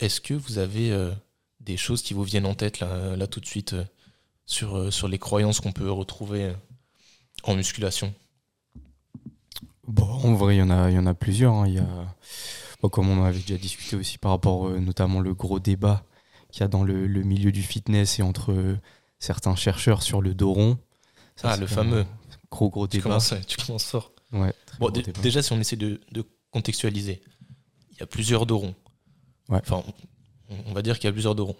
Est-ce que vous avez des choses qui vous viennent en tête là, là tout de suite sur, sur les croyances qu'on peut retrouver en musculation? Bon, en vrai, il y en a, il y en a plusieurs. Hein. Y a, comme on avait déjà discuté aussi par rapport notamment le gros débat qu'il y a dans le, milieu du fitness et entre certains chercheurs sur le dos rond. ah, le fameux. Gros, gros débat. Tu commences, tu commences fort. Ouais, bon, déjà, si on essaie de, contextualiser, il y a plusieurs dos ronds. Ouais. Enfin, on, va dire qu'il y a plusieurs dos ronds.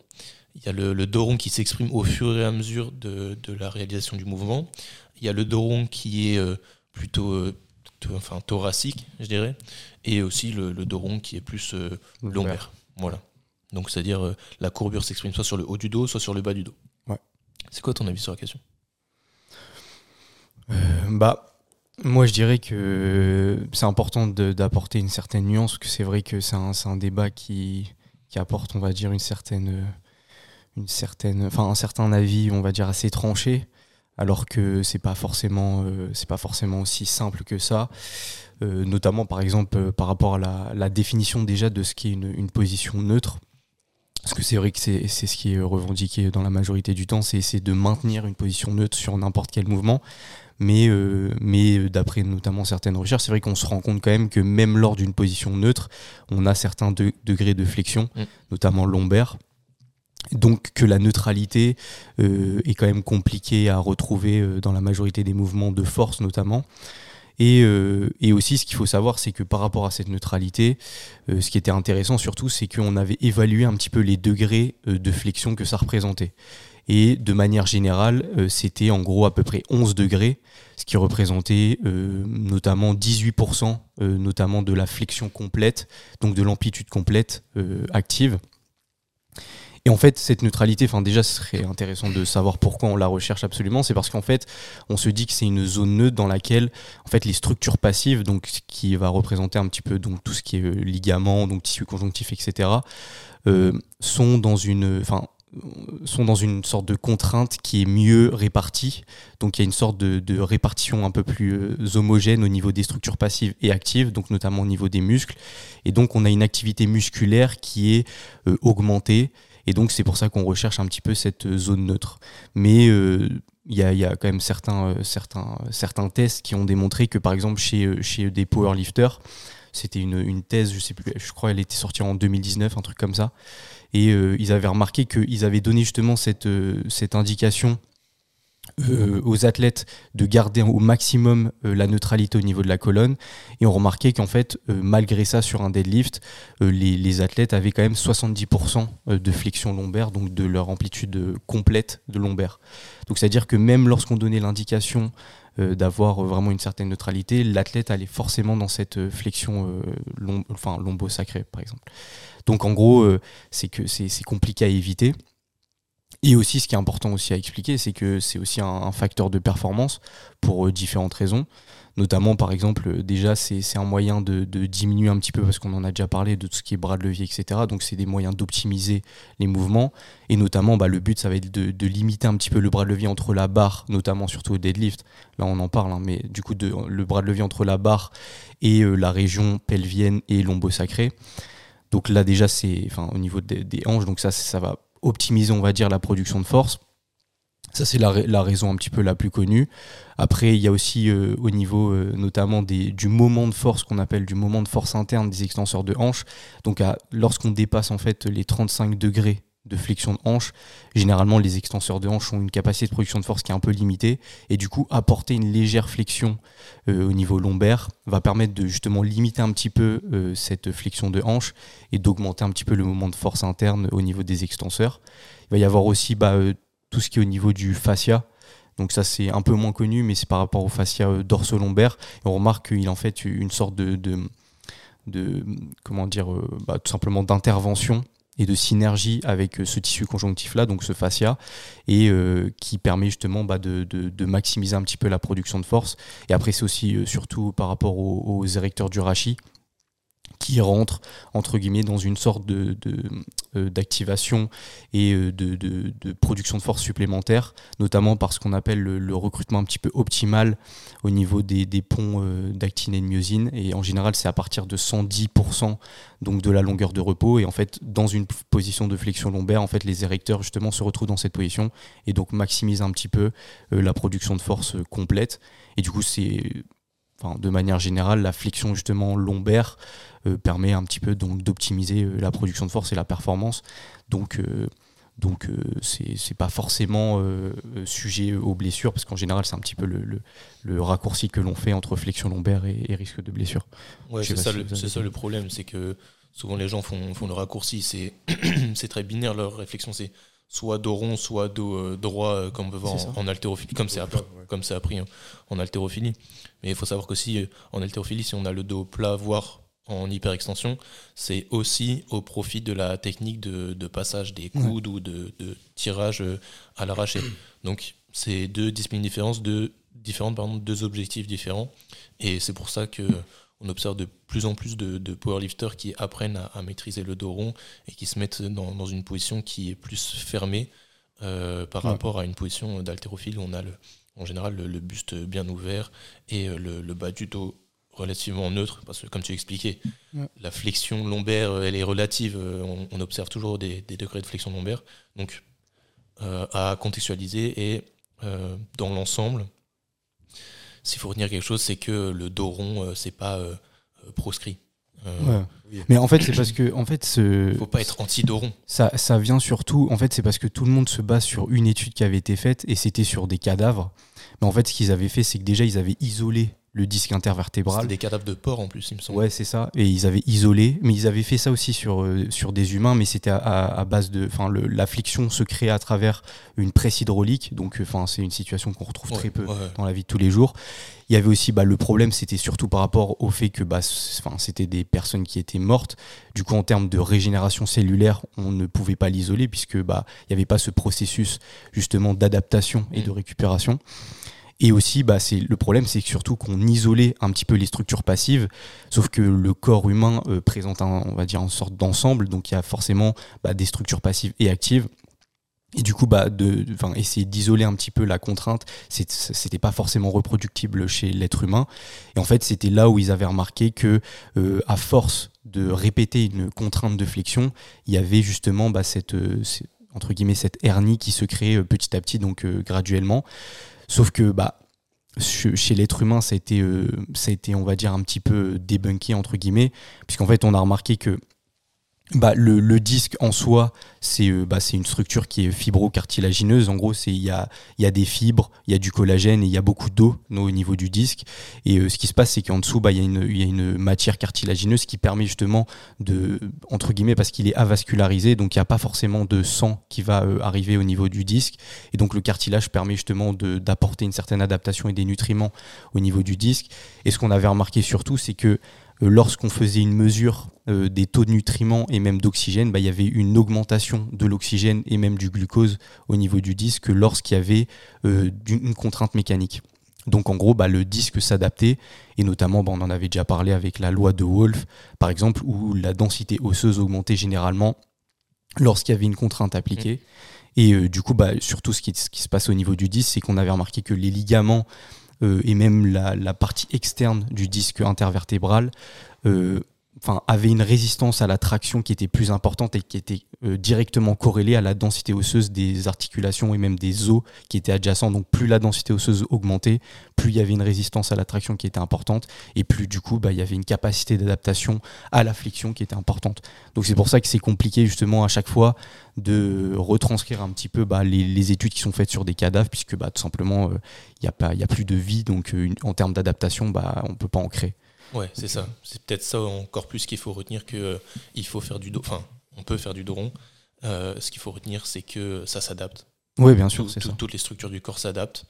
Il y a le, rond qui s'exprime au fur et à mesure de, la réalisation du mouvement. Il y a le dos rond qui est euh, plutôt euh, enfin, thoracique, je dirais. Et aussi le, rond qui est plus euh, lombaire. Voilà. Donc, c'est-à-dire la courbure s'exprime soit sur le haut du dos, soit sur le bas du dos. Ouais. C'est quoi ton avis sur la question? Bah moi, je dirais que c'est important d'apporter une certaine nuance, que c'est vrai que c'est un, un, débat qui, qui, apporte, on va dire, une certaine, une certaine, enfin, un certain avis, on va dire, assez tranché, alors que c'est pas forcément, euh, pas forcément aussi simple que ça. Euh, notamment, par exemple, euh, par rapport à la, la, définition déjà de ce qu'est une, une position neutre. Parce que c'est vrai que c'est ce qui est revendiqué dans la majorité du temps, c'est essayer de maintenir une position neutre sur n'importe quel mouvement mais, euh, mais d'après notamment certaines recherches, c'est vrai qu'on se rend compte quand même que même lors d'une position neutre, on a certains degrés de flexion, mm. notamment lombaire. Donc que la neutralité euh, est quand même compliquée à retrouver euh, dans la majorité des mouvements de force notamment. Et, et, aussi, ce qu'il faut savoir, c'est que par rapport à cette neutralité, ce qui était intéressant surtout, c'est qu'on avait évalué un petit peu les degrés de flexion que ça représentait. Et de manière générale, euh, c'était en gros à peu près 11 degrés, ce qui représentait euh, notamment 18%, euh, notamment de la flexion complète, donc de l'amplitude complète active. Et en fait, cette neutralité, enfin déjà, ce serait intéressant de savoir pourquoi on la recherche absolument. C'est parce qu'en fait, on se dit que c'est une zone neutre dans laquelle, en fait, les structures passives, donc qui va représenter un petit peu donc tout ce qui est ligament, donc tissu conjonctif, etc., sont dans une, enfin, sont dans une sorte de contrainte qui est mieux répartie. Donc il y a une sorte de, répartition un peu plus euh, homogène au niveau des structures passives et actives, donc notamment au niveau des muscles. Et donc on a une activité musculaire qui est euh, augmentée. Et donc c'est pour ça qu'on recherche un petit peu cette euh, zone neutre. Mais il y, a, quand même certains, certains, certains tests qui ont démontré que par exemple chez, chez des powerlifters, c'était une, une, thèse, je sais plus, je crois elle était sortie en 2019, un truc comme ça. Et euh, ils avaient remarqué qu'ils avaient donné justement cette, euh, indication euh, aux athlètes de garder au maximum la neutralité au niveau de la colonne. Et on remarquait qu'en fait, malgré ça, sur un deadlift, les, les, athlètes avaient quand même 70% de flexion lombaire, donc de leur amplitude complète de lombaire. Donc c'est-à-dire que même lorsqu'on donnait l'indication d'avoir vraiment une certaine neutralité, l'athlète allait forcément dans cette flexion enfin, lombo-sacrée, par exemple. Donc en gros, euh, c'est que c'est compliqué à éviter. Et aussi, ce qui est important aussi à expliquer, c'est que c'est aussi un, facteur de performance pour euh, différentes raisons. Notamment, par exemple, euh, déjà, c'est un moyen de, diminuer un petit peu, parce qu'on en a déjà parlé, de tout ce qui est bras de levier, etc. Donc, c'est des moyens d'optimiser les mouvements. Et notamment, bah, le but, ça va être de, limiter un petit peu le bras de levier entre la barre, notamment surtout au deadlift. Là, on en parle, hein, mais du coup, de, le bras de levier entre la barre et la région pelvienne et lombo-sacré. Donc là déjà c'est enfin au niveau des, hanches, donc ça ça va optimiser on va dire la production de force. Ça, c'est la, raison un petit peu la plus connue. Après, il y a aussi euh, au niveau euh, notamment du moment de force qu'on appelle du moment de force interne des extenseurs de hanches. Donc, lorsqu'on dépasse en fait les 35 degrés de flexion de hanche, généralement les extenseurs de hanche ont une capacité de production de force qui est un peu limitée et du coup apporter une légère flexion euh, au niveau lombaire va permettre de justement limiter un petit peu cette flexion de hanche et d'augmenter un petit peu le moment de force interne au niveau des extenseurs. Il va y avoir aussi bah, tout ce qui est au niveau du fascia. Donc ça c'est un peu moins connu mais c'est par rapport au fascia dorso-lombaire. On remarque qu'il en fait une sorte de, comment dire bah, tout simplement d'intervention et de synergie avec euh, ce tissu conjonctif-là, donc ce fascia, et euh, qui permet justement bah, de, maximiser un petit peu la production de force. Et après, c'est aussi euh, surtout par rapport aux, érecteurs du rachis, qui rentre entre guillemets dans une sorte de, euh, d'activation et euh, de, de, production de force supplémentaire, notamment parce qu'on appelle le, recrutement un petit peu optimal au niveau des, des ponts euh, d'actine et de myosine. Et en général, c'est à partir de 110% donc de la longueur de repos. Et en fait, dans une position de flexion lombaire, en fait, les érecteurs justement se retrouvent dans cette position et donc maximisent un petit peu la production de force complète. Et du coup, c'est Enfin, de manière générale, la flexion justement lombaire permet un petit peu donc d'optimiser euh, la production de force et la performance. Donc euh, donc c'est pas forcément sujet aux blessures parce qu'en général c'est un petit peu le, le, raccourci que l'on fait entre flexion lombaire et, risque de blessure. Ouais, c'est ça, ça, le problème, c'est que souvent les gens font, font le raccourci, c'est très binaire leur réflexion, c'est soit dos rond, soit dos droit, comme on peut voir en, haltérophilie, comme c'est appris, comme appris en haltérophilie. Mais il faut savoir qu'aussi en haltérophilie, si on a le dos plat, voire en hyperextension, c'est aussi au profit de la technique de, passage des coudes ou de, tirage euh, à l'arraché. Donc c'est deux disciplines différentes, deux, différentes pardon, deux objectifs différents. Et c'est pour ça que on observe de plus en plus de, powerlifters qui apprennent à, maîtriser le dos rond et qui se mettent dans, une position qui est plus fermée euh, par rapport à une position d'haltérophile où on a le, en général le, buste bien ouvert et euh, le, le bas du dos relativement neutre, parce que comme tu expliquais, la flexion lombaire, euh, elle est relative, euh, on, observe toujours des, degrés de flexion lombaire, donc euh, à contextualiser et dans l'ensemble, s'il faut retenir quelque chose, c'est que le dos rond, c'est pas proscrit. Mais en fait, c'est parce que en fait, ce faut pas être anti-dos rond. Ça, ça vient surtout, en fait, c'est parce que tout le monde se base sur une étude qui avait été faite et c'était sur des cadavres. Mais en fait, ce qu'ils avaient fait, c'est que déjà, ils avaient isolé le disque intervertébral. Des cadavres de porc en plus, il me semble. Ouais, c'est ça. Et ils avaient isolé, mais ils avaient fait ça aussi sur, euh, sur des humains, mais c'était à, base de. Enfin, l'affliction se crée à travers une presse hydraulique, donc enfin, c'est une situation qu'on retrouve très peu dans la vie de tous les jours. Il y avait aussi bah, le problème, c'était surtout par rapport au fait que bah, c'était des personnes qui étaient mortes. Du coup, en termes de régénération cellulaire, on ne pouvait pas l'isoler puisque bah, il n'y avait pas ce processus justement d'adaptation et de mm. récupération. Et aussi, bah, c'est le problème, c'est surtout qu'on isolait un petit peu les structures passives, sauf que le corps humain euh, présente un, on va dire, une sorte d'ensemble, donc il y a forcément bah, des structures passives et actives. Et du coup, bah, essayer d'isoler un petit peu la contrainte, c'était pas forcément reproductible chez l'être humain. Et en fait, c'était là où ils avaient remarqué que, euh, à force de répéter une contrainte de flexion, il y avait justement cette, euh, entre guillemets, cette hernie qui se créait petit à petit, donc graduellement. Sauf que bah, chez l'être humain, ça a, été, euh, ça a été, on va dire, un petit peu débunké, entre guillemets, puisqu'en fait, on a remarqué que bah, le, disque en soi, c'est euh, bah, une structure qui est fibro-cartilagineuse. En gros, il y a, y a des fibres, il y a du collagène et il y a beaucoup d'eau au niveau du disque. Et euh, ce qui se passe, c'est qu'en dessous, bah, il y, y, a une matière cartilagineuse qui permet justement de, entre guillemets, parce qu'il est avascularisé, donc il n'y a pas forcément de sang qui va euh, arriver au niveau du disque. Et donc le cartilage permet justement d'apporter une certaine adaptation et des nutriments au niveau du disque. Et ce qu'on avait remarqué surtout, c'est que lorsqu'on faisait une mesure euh, des taux de nutriments et même d'oxygène, bah, il y avait une augmentation de l'oxygène et même du glucose au niveau du disque lorsqu'il y avait euh, une contrainte mécanique. Donc en gros, bah, le disque s'adaptait, et notamment, bah, on en avait déjà parlé avec la loi de Wolff, par exemple, où la densité osseuse augmentait généralement lorsqu'il y avait une contrainte appliquée. Mmh. Et du coup, surtout ce qui, ce qui, se passe au niveau du disque, c'est qu'on avait remarqué que les ligaments euh, et même la, partie externe du disque intervertébral euh, enfin, avait une résistance à la traction qui était plus importante et qui était euh, directement corrélée à la densité osseuse des articulations et même des os qui étaient adjacents. Donc plus la densité osseuse augmentait, plus il y avait une résistance à la traction qui était importante et plus du coup bah, il y avait une capacité d'adaptation à la flexion qui était importante. Donc c'est pour ça que c'est compliqué justement à chaque fois de retranscrire un petit peu bah, les, études qui sont faites sur des cadavres puisque bah, tout simplement euh, il n'y a, a plus de vie donc euh, en termes d'adaptation bah, on ne peut pas en créer. Ouais, c'est ça. C'est peut-être ça encore plus qu'il faut retenir que euh, il faut faire du dos. Enfin, on peut faire du dos rond. Euh, ce qu'il faut retenir, c'est que ça s'adapte. Oui, bien sûr, c'est ça. Toutes les structures du corps s'adaptent.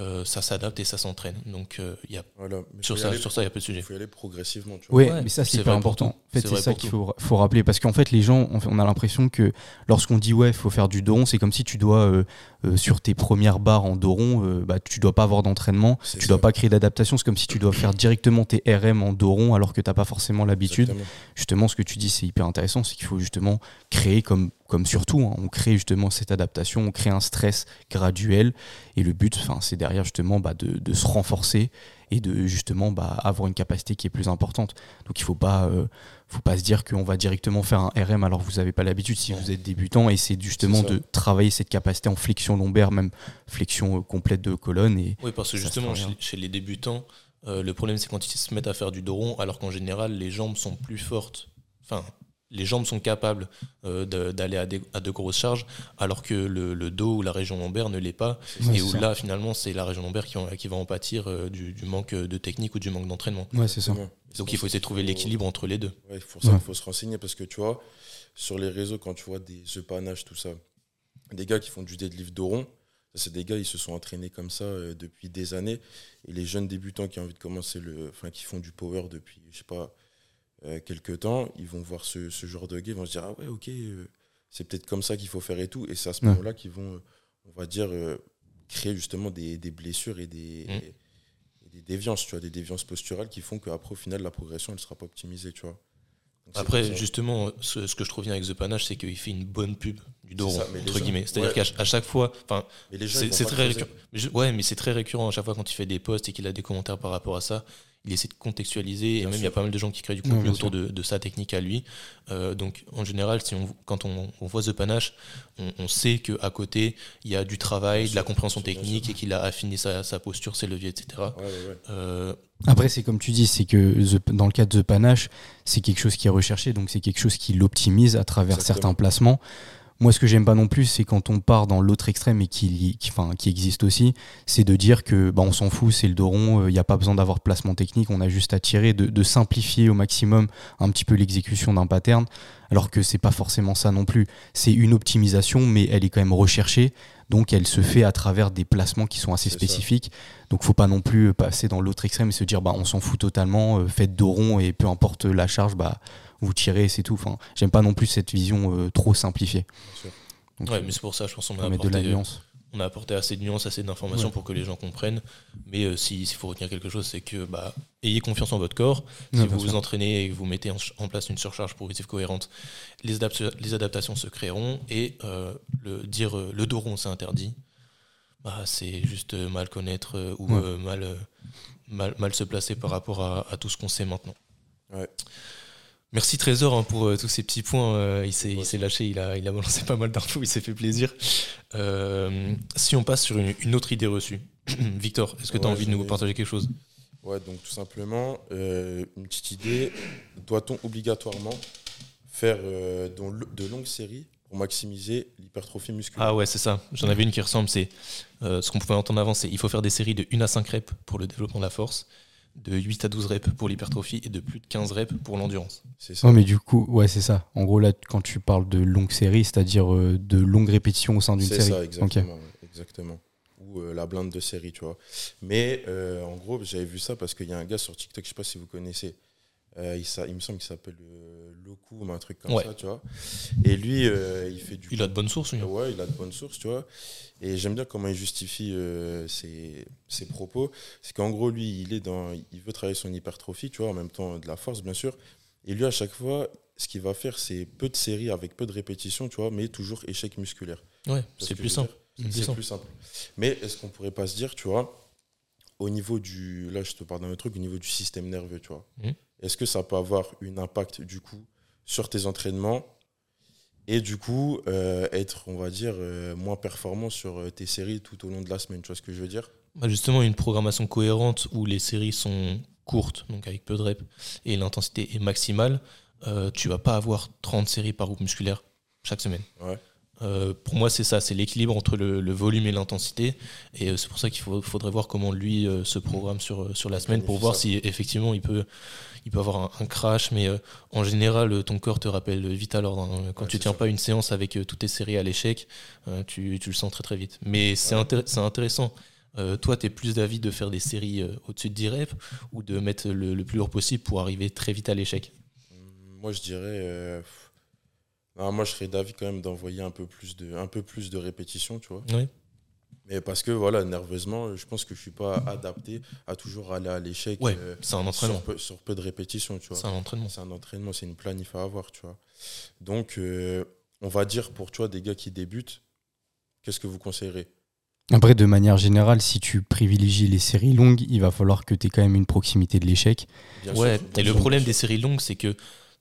Euh, ça s'adapte et ça s'entraîne. Donc, euh, il y a, Voilà. Sur, y ça, aller- sur ça, il n'y a pas de sujet. Il faut y aller progressivement. Tu vois. Oui, Ouais, mais ça c'est hyper important. En fait, C'est ça qu'il faut, faut rappeler. Parce qu'en fait, les gens, on, on a l'impression que lorsqu'on dit ouais, il faut faire du dos rond, c'est comme si tu dois, euh, euh, sur tes premières barres en dos rond, euh, bah, tu dois pas avoir d'entraînement, tu ça. dois pas créer d'adaptation. C'est comme si tu dois faire directement tes RM en dos rond alors que t'as pas forcément l'habitude. Justement, ce que tu dis, c'est hyper intéressant. C'est qu'il faut justement créer, comme, comme surtout, hein, on crée justement cette adaptation, on crée un stress graduel. Et le but, c'est derrière justement bah, de, de se renforcer et de justement bah, avoir une capacité qui est plus importante. Donc il faut pas, euh, faut pas se dire qu'on va directement faire un RM alors que vous n'avez pas l'habitude si vous êtes débutant. Et c'est justement de travailler cette capacité en flexion lombaire, même flexion euh, complète de colonne. Et Oui, parce que justement, chez, les débutants, euh, le problème, c'est quand ils se mettent à faire du dos rond, alors qu'en général, les jambes sont plus fortes. Enfin, les jambes sont capables euh, d'aller à, de grosses charges, alors que le, le dos ou la région lombaire ne l'est pas. Ouais, et où ça. là, finalement, c'est la région lombaire qui, en- qui va en pâtir euh, du, du manque de technique ou du manque d'entraînement. ouais, c'est ça. Donc il faut essayer de trouver l'équilibre entre les deux. Ouais, pour ça Ouais. qu'il faut se renseigner parce que tu vois, sur les réseaux, quand tu vois des œufs panache, tout ça, des gars qui font du deadlift de rond, c'est des gars, ils se sont entraînés comme ça euh, depuis des années. Et les jeunes débutants qui ont envie de commencer le. Enfin, qui font du power depuis, je sais pas, euh, quelques temps, ils vont voir ce, ce genre de gars, ils vont se dire, ah ouais, ok, euh, c'est peut-être comme ça qu'il faut faire et tout. Et c'est à ce Ouais. moment-là qu'ils vont, euh, on va dire, euh, créer justement des, des blessures et des. Mm. et des déviances, tu vois, des déviances posturales qui font qu'après, au final, la progression, elle sera pas optimisée, tu vois. Donc, Après, justement, ce, ce que je trouve bien avec The Panache, c'est qu'il fait une bonne pub du dos rond, entre gens- guillemets. C'est-à-dire ouais. qu'à chaque fois, enfin, Mais les gens, c'est très récurrent. Ouais, mais c'est très récurrent à chaque fois quand il fait des posts et qu'il a des commentaires par rapport à ça. Il essaie de contextualiser et même il y a pas mal de gens qui créent du contenu autour de, de sa technique à lui. Euh, donc en général, si on, quand on, on voit The Panache, on, on sait qu'à côté, il y a du travail, Bien de la compréhension technique et qu'il a affiné sa, sa posture, ses leviers, etc. Ouais, ouais, ouais. Euh, Après, c'est comme tu dis, c'est que The- dans le cas de The Panache, c'est quelque chose qui est recherché, donc c'est quelque chose qui l'optimise à travers Exactement. certains placements. Moi, ce que j'aime pas non plus, c'est quand on part dans l'autre extrême et qui, qui, enfin, qui existe aussi, c'est de dire que bah, on s'en fout, c'est le dos rond, il n'y a pas besoin d'avoir de placement technique, on a juste à tirer, de, de simplifier au maximum un petit peu l'exécution d'un pattern, alors que c'est pas forcément ça non plus. C'est une optimisation, mais elle est quand même recherchée, donc elle se fait à travers des placements qui sont assez ça. spécifiques. Donc faut pas non plus passer dans l'autre extrême et se dire bah on s'en fout totalement, euh, faites dos rond et peu importe la charge, bah vous tirez, c'est tout. Enfin, j'aime pas non plus cette vision euh, trop simplifiée. Donc, ouais, euh, mais c'est pour ça, je pense qu'on a faut mettre de apporté, la nuance. on a apporté assez de nuances, assez d'informations Ouais. pour que les gens comprennent. Mais euh, si- s'il faut retenir quelque chose, c'est que bah, ayez confiance en votre corps. Si vous vous sûr. entraînez et que vous mettez en, en place une surcharge progressive cohérente, les, adapta- les adaptations se créeront. Et euh, le dire euh, le dos rond, c'est interdit, bah, c'est juste euh, mal connaître euh, ou Ouais. euh, mal, euh, mal, mal se placer par rapport à, à tout ce qu'on sait maintenant. Merci Trésor hein, pour euh, tous ces petits points. euh, il s'est Ouais. lâché, il a, il a balancé pas mal d'infos, il s'est fait plaisir. Euh, si on passe sur une, une autre idée reçue, Victor, est-ce que tu as envie de nous partager quelque chose? Ouais, donc tout simplement, une petite idée. Doit-on obligatoirement faire de longues séries pour maximiser l'hypertrophie musculaire? Ah ouais, c'est ça. J'en avais une qui ressemble. C'est euh, ce qu'on pouvait entendre avant, c'est il faut faire des séries de 1 à 5 reps pour le développement de la force, de 8 à 12 reps pour l'hypertrophie et de plus de 15 reps pour l'endurance. C'est ça. Ouais, mais du coup, ouais, c'est ça. En gros, là, quand tu parles de longue série, c'est-à-dire euh, de longues répétitions au sein d'une C'est série. ça, Ok. exactement. Ou euh, la blinde de série, tu vois. Mais euh, en gros, j'avais vu ça parce qu'il y a un gars sur TikTok, je sais pas si vous connaissez. Euh, il, me semble qu'il s'appelle euh, Loku ou un truc comme Ouais. ça, tu vois. Et lui, euh, il fait du. Il a de bonnes sources, lui. hein. Ouais, il a de bonnes sources, tu vois. Et j'aime bien comment il justifie euh, ses, ses propos. C'est qu'en gros, lui, il est dans, il veut travailler son hypertrophie, tu vois, en même temps de la force, bien sûr. Et lui, à chaque fois, ce qu'il va faire, c'est peu de séries avec peu de répétitions, tu vois, mais toujours échec musculaire. Ouais, c'est plus simple. C'est plus simple. Mais est-ce qu'on pourrait pas se dire, tu vois, au niveau du. Là, je te parle d'un autre truc, au niveau du système nerveux, tu vois. Mhm. Est-ce que ça peut avoir un impact, du coup, sur tes entraînements et du coup, euh, être, on va dire, euh, moins performant sur euh, tes séries tout au long de la semaine, tu vois ce que je veux dire? Bah, justement, une programmation cohérente où les séries sont courtes, donc avec peu de reps, et l'intensité est maximale, euh, tu vas pas avoir 30 séries par groupe musculaire chaque semaine. Ouais. Euh, pour moi, c'est ça, c'est l'équilibre entre le, le volume et l'intensité. Et euh, c'est pour ça qu'il faudrait voir comment lui euh, se programme sur, euh, sur la semaine pour voir ça. si effectivement il peut, il peut avoir un, un crash. Mais euh, en général, ton corps te rappelle vite à l'ordre. hein. Quand Ouais, tu tiens ça. pas une séance avec toutes tes séries à l'échec, tu, tu le sens très très vite. Mais c'est Ouais. intér- c'est intéressant toi, tu es plus d'avis de faire des séries au-dessus de 10 reps ou de mettre le, le plus lourd possible pour arriver très vite à l'échec? Moi, je dirais. Non, moi, je serais d'avis quand même d'envoyer un peu plus de, un peu plus de répétitions, tu vois. Oui. Mais parce que, voilà, nerveusement, je pense que je suis pas adapté à toujours aller à l'échec Ouais, euh, c'est un sur, entraînement. peu, sur peu de répétitions, tu vois. C'est un entraînement. C'est un entraînement, c'est une planif à avoir, tu vois. Donc, euh, on va dire pour toi, des gars qui débutent, qu'est-ce que vous conseillerez? Après, de manière générale, si tu privilégies les séries longues, il va falloir que tu aies quand même une proximité de l'échec. Bien Ouais, sûr, et le problème des séries longues, c'est que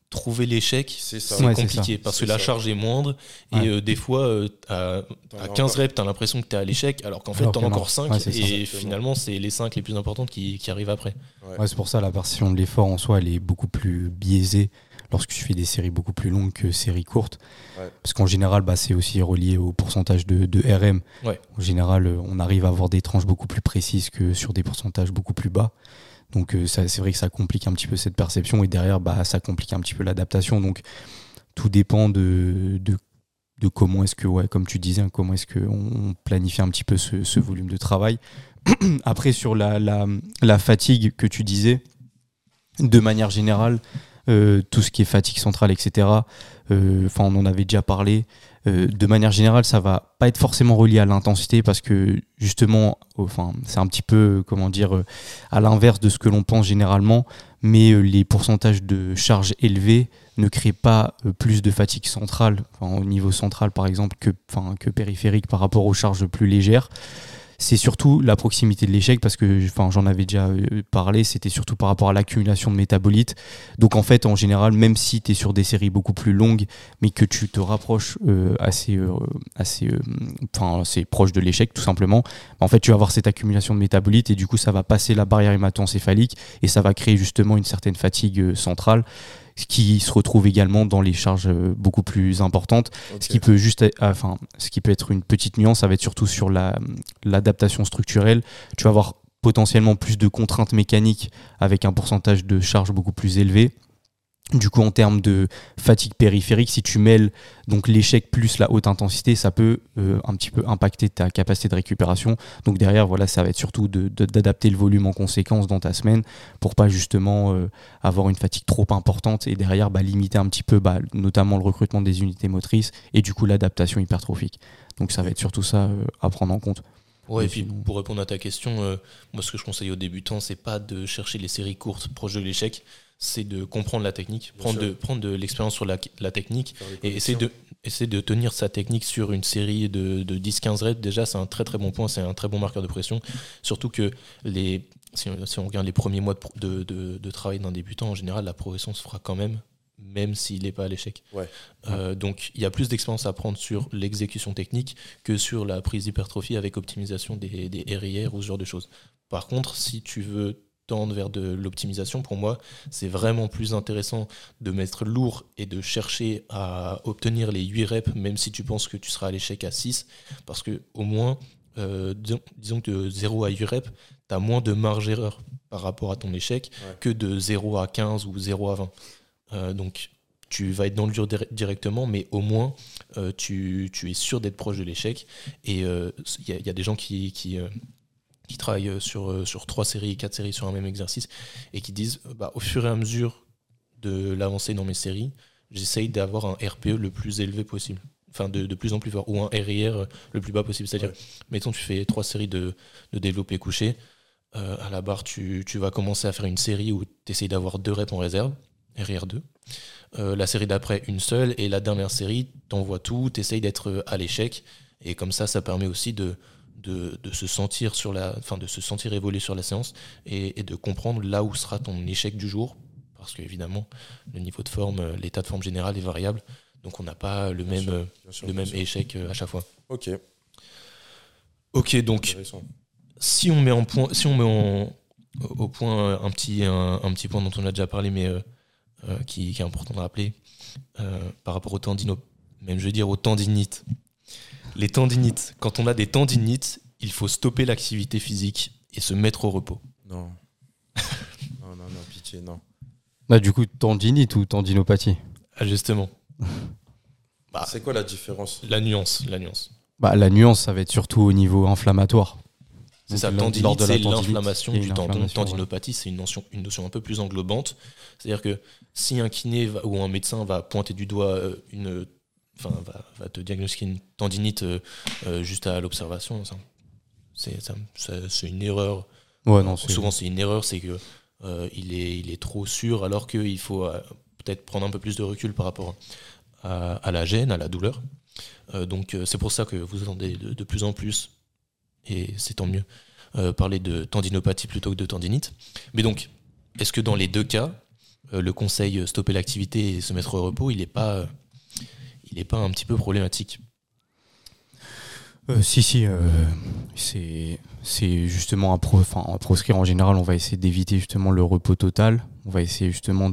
trouver l'échec, C'est Ouais, compliqué ça. parce que la charge est moindre et euh, des fois, euh, à, T'en à as 15 encore- reps, tu as l'impression que tu es à l'échec alors qu'en fait, tu en as encore 5 Ouais, c'est ça. et Exactement. finalement, c'est les 5 les plus importantes qui, qui arrivent après. Ouais. Ouais, c'est pour ça la version de l'effort en soi, elle est beaucoup plus biaisée lorsque tu fais des séries beaucoup plus longues que séries courtes. Ouais. Parce qu'en général, bah, c'est aussi relié au pourcentage de, de RM. Ouais. En général, on arrive à avoir des tranches beaucoup plus précises que sur des pourcentages beaucoup plus bas. Donc euh, c'est vrai que ça complique un petit peu cette perception et derrière, bah, ça complique un petit peu l'adaptation. Donc tout dépend de, de, comment est-ce que, ouais, comme tu disais, hein, comment est-ce qu'on planifie un petit peu ce, volume de travail. Après, sur la, la, fatigue que tu disais, de manière générale, euh, tout ce qui est fatigue centrale, etc., euh, on en avait déjà parlé. Euh, de manière générale, ça va pas être forcément relié à l'intensité parce que justement, enfin, c'est un petit peu, comment dire, euh, à l'inverse de ce que l'on pense généralement, mais euh, les pourcentages de charge élevés ne créent pas plus de fatigue centrale, au niveau central par exemple, que périphérique par rapport aux charges plus légères c'est surtout la proximité de l'échec parce que enfin, j'en avais déjà euh, parlé, c'était surtout par rapport à l'accumulation de métabolites. Donc en fait, en général, même si tu es sur des séries beaucoup plus longues, mais que tu te rapproches euh, assez, euh, assez, assez proche de l'échec tout simplement, en fait tu vas avoir cette accumulation de métabolites et du coup ça va passer la barrière hémato-encéphalique et ça va créer justement une certaine fatigue centrale ce qui se retrouve également dans les charges euh, beaucoup plus importantes. Ce qui peut juste être- ah, enfin ce qui peut être une petite nuance ça va être surtout sur la l'adaptation structurelle. Tu vas avoir potentiellement plus de contraintes mécaniques avec un pourcentage de charge beaucoup plus élevé du coup en termes de fatigue périphérique si tu mêles donc l'échec plus la haute intensité ça peut euh, un petit peu impacter ta capacité de récupération donc derrière voilà ça va être surtout de- de- d'adapter le volume en conséquence dans ta semaine pour pas justement euh, avoir une fatigue trop importante et derrière bah, limiter un petit peu bah, notamment le recrutement des unités motrices et du coup l'adaptation hypertrophique. Donc ça va être surtout ça euh, à prendre en compte. Ouais, et puis pour répondre à ta question, moi ce que je conseille aux débutants, c'est pas de chercher les séries courtes proches de l'échec, c'est de comprendre la technique, Bien prendre sûr. de, prendre de l'expérience sur la, la technique et essayer de, essayer de tenir sa technique sur une série de, de 10-15 reps. Déjà, c'est un très très bon point, c'est un très bon marqueur de pression. Surtout que les, si, on, si on regarde les premiers mois de, de- de travail d'un débutant, en général, la progression se fera quand même, même s'il n'est pas à l'échec. Ouais. Euh, donc il y a plus d'expérience à prendre sur l'exécution technique que sur la prise d'hypertrophie avec optimisation des, des RIR ou ce genre de choses. Par contre, si tu veux tendre vers de l'optimisation, pour moi, c'est vraiment plus intéressant de mettre lourd et de chercher à obtenir les 8 reps, même si tu penses que tu seras à l'échec à 6, parce que au moins, euh, disons, disons que de 0 à 8 reps, tu as moins de marge d'erreur par rapport à ton échec Ouais. que de 0 à 15 ou 0 à 20. Euh, donc tu vas être dans le dur dir- directement, mais au moins euh, tu, tu es sûr d'être proche de l'échec. Et il y, a- il y a des gens qui, qui, qui travaillent sur, euh, sur trois séries, quatre séries sur un même exercice, et qui disent euh, bah, au fur et à mesure de l'avancée dans mes séries, j'essaye d'avoir un RPE le plus élevé possible. Enfin, de, de plus en plus fort, ou un RIR le plus bas possible. C'est-à-dire, Ouais. mettons, tu fais trois séries de, de développé couché. euh, à la barre, tu, tu vas commencer à faire une série où tu essayes d'avoir deux reps en réserve, RIR2. Euh, la série d'après, une seule. Et la dernière série, t'envoies tout, t'essayes d'être euh, à l'échec. Et comme ça, ça permet aussi de, de, de se sentir sur la, enfin, de se sentir évoluer sur la séance et, et de comprendre là où sera ton échec du jour. Parce qu'évidemment, le niveau de forme, euh, l'état de forme général est variable. Donc on n'a pas le Bien même, sûr, euh, sûr, le même sûr. échec euh, à chaque fois. Ok, Ok, donc si on met en point, si on met en- au point un petit, un, un petit point dont on a déjà parlé, mais euh, euh, qui, qui est important de rappeler, euh, par rapport aux tendinopathies, même je veux dire aux tendinites. Les tendinites, quand on a des tendinites, il faut stopper l'activité physique et se mettre au repos. Non. non, non, non, pitié, non. Bah, du coup, tendinite ou tendinopathie Ah, justement. Bah, C'est quoi la différence? la nuance, la nuance. bah, La nuance, ça va être surtout au niveau inflammatoire. C'est ça, tendinite, c'est l'inflammation du tendon. ouais. Tendinopathie, c'est une notion, une notion un peu plus englobante. C'est-à-dire que si un kiné va- ou un médecin va pointer du doigt euh, une. Enfin, va, va te diagnostiquer une tendinite euh, euh, juste à l'observation, ça- c'est ça- ça- c'est une erreur. Ouais, non, c'est- Souvent, c'est une erreur, c'est que euh, il, est, il est trop sûr, alors qu'il faut euh, peut-être prendre un peu plus de recul par rapport à, à la gêne, à la douleur. Donc, c'est pour ça que vous entendez de, de plus en plus, et c'est tant mieux, parler de tendinopathie plutôt que de tendinite. Mais donc, est-ce que dans les deux cas, le conseil stopper l'activité et se mettre au repos, il n'est pas, il est pas un petit peu problématique Euh, si, si, euh, c'est justement à, pro, enfin, à proscrire en général, on va essayer d'éviter justement le repos total. On va essayer justement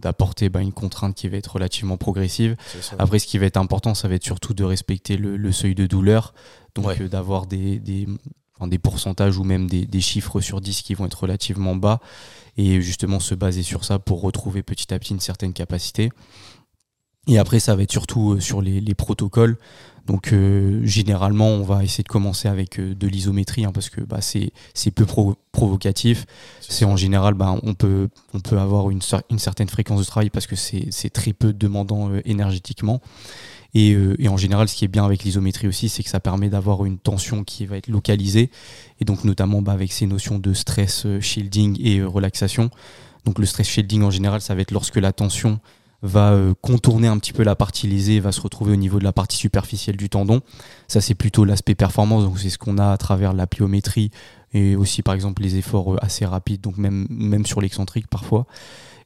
d'apporter bah, une contrainte qui va être relativement progressive. Après, ce qui va être important, ça va être surtout de respecter le, le seuil de douleur, donc Ouais. euh, d'avoir des, des, enfin, des pourcentages ou même des, des chiffres sur 10 qui vont être relativement bas, et justement se baser sur ça pour retrouver petit à petit une certaine capacité. Et après, ça va être surtout euh, sur les, les protocoles. Donc, euh, généralement, on va essayer de commencer avec euh, de l'isométrie, hein, parce que bah, c'est c'est peu pro- provocatif. C'est en général, ben, on, peut, on peut avoir une, cer- une certaine fréquence de travail parce que c'est c'est très peu demandant euh, énergétiquement. Et, et en général, ce qui est bien avec l'isométrie aussi, c'est que ça permet d'avoir une tension qui va être localisée. Et donc, notamment bah, avec ces notions de stress shielding et relaxation. Donc, le stress shielding, en général, ça va être lorsque la tension va euh, contourner un petit peu la partie lésée, va se retrouver au niveau de la partie superficielle du tendon. Ça, c'est plutôt l'aspect performance. Donc, c'est ce qu'on a à travers la pliométrie et aussi par exemple les efforts euh, assez rapides, donc même, même sur l'excentrique parfois.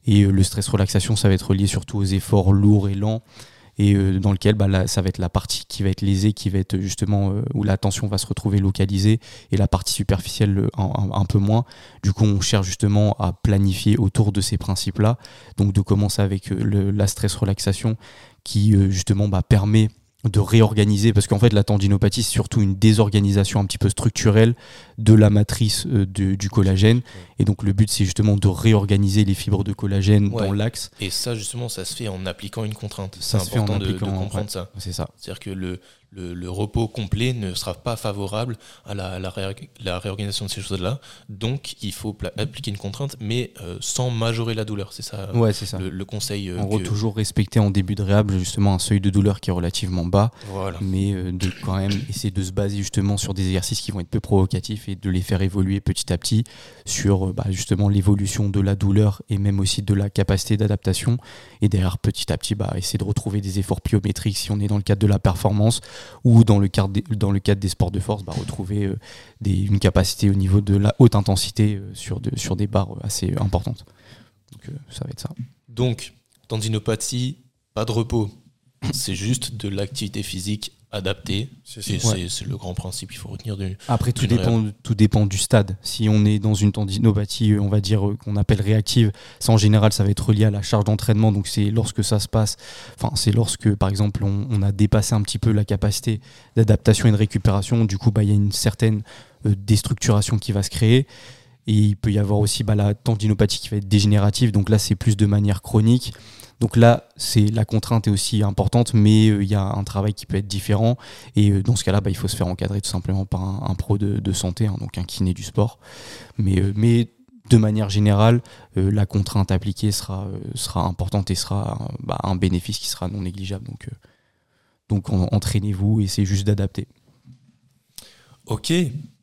Et euh, le stress relaxation, ça va être lié surtout aux efforts lourds et lents, et euh, dans lequel bah, ça va être la partie qui va être lésée, qui va être justement euh, où la tension va se retrouver localisée, et la partie superficielle euh, un, peu moins. Du coup, on cherche justement à planifier autour de ces principes-là, donc de commencer avec la stress relaxation qui justement bah, permet de réorganiser, parce qu'en fait la tendinopathie c'est surtout une désorganisation un petit peu structurelle de la matrice euh, de- du collagène, et donc le but c'est justement de réorganiser les fibres de collagène Ouais. dans l'axe, Et ça, justement, ça se fait en appliquant une contrainte. Ça C'est se fait en important de, comprendre ouais. ça. c'est ça. C'est-à-dire que le, le, le repos complet ne sera pas favorable à la, la, ré- la réorganisation de ces choses-là. Donc, il faut appliquer une contrainte, mais euh, sans majorer la douleur. C'est ça, Ouais, c'est ça. le, le conseil. euh, En gros, que- toujours respecter en début de réhab justement un seuil de douleur qui est relativement bas, Voilà. mais euh, de quand même essayer de se baser justement sur des exercices qui vont être peu provocatifs et de les faire évoluer petit à petit sur euh, bah, justement l'évolution de la douleur et même aussi de la capacité d'adaptation. Et derrière, petit à petit, bah, essayer de retrouver des efforts pliométriques si on est dans le cadre de la performance ou dans le cadre des, dans le cadre des sports de force, bah, retrouver euh, une capacité au niveau de la haute intensité euh, sur, sur des barres assez importantes. Donc euh, ça va être ça. Donc, tendinopathie, pas de repos. C'est juste de l'activité physique adaptée. C'est le grand principe qu'il faut retenir du. Après, tout dépend, tout dépend du stade. Si on est dans une tendinopathie, on va dire, euh, qu'on appelle réactive, ça en général, ça va être relié à la charge d'entraînement. Donc, c'est lorsque ça se passe, enfin, c'est lorsque, par exemple, on, on a dépassé un petit peu la capacité d'adaptation et de récupération. Du coup, bah, il y a une certaine euh, déstructuration qui va se créer. Et il peut y avoir aussi bah, la tendinopathie qui va être dégénérative. Donc là, c'est plus de manière chronique. Donc là, c'est la contrainte est aussi importante, mais euh, il y a un travail qui peut être différent. Et euh, dans ce cas-là, bah, il faut se faire encadrer tout simplement par un, pro de, santé, hein, donc un kiné du sport. Mais, euh, de manière générale, la contrainte appliquée sera, importante et sera bah, un bénéfice qui sera non négligeable. Donc, donc en- entraînez-vous et c'est juste d'adapter. Ok,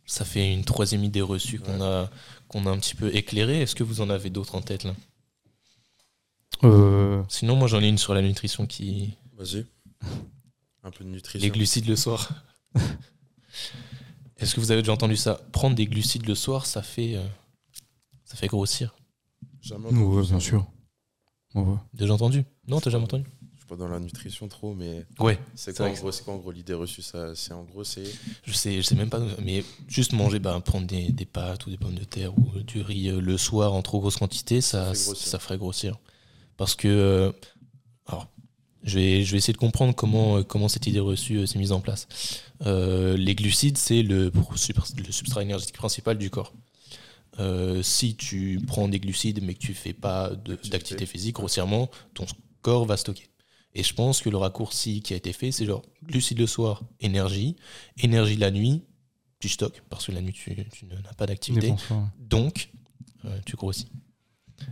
ça fait une troisième idée reçue qu'on a, qu'on a un petit peu éclairée. Est-ce que vous en avez d'autres en tête là? Euh, Sinon, moi j'en ai une sur la nutrition qui. Vas-y. Un peu de nutrition. Les glucides le soir. Est-ce que vous avez déjà entendu ça? Prendre des glucides le soir, ça fait, euh, ça fait grossir. Jamais entendu bien sûr. Ouais. Déjà entendu? Non, t'as jamais entendu? Pas dans la nutrition trop, mais Ouais. c'est quoi, en gros, quoi en gros l'idée reçue ça, C'est en gros, c'est. Je sais, je sais même pas, mais juste manger, bah, prendre des, des pâtes ou des pommes de terre ou du riz euh, le soir en trop grosse quantité, ça, Ça ferait grossir. Parce que, euh, alors, je vais, je vais essayer de comprendre comment, euh, comment cette idée reçue s'est mise en place. Euh, les glucides, c'est le, substrat énergétique principal du corps. Euh, si tu prends des glucides mais que tu fais pas d'activité physique, grossièrement, ton corps va stocker. Et je pense que le raccourci qui a été fait, c'est genre glucides le soir, énergie, énergie la nuit, tu stockes parce que la nuit, tu, tu n'as pas d'activité. Donc, euh, tu grossis.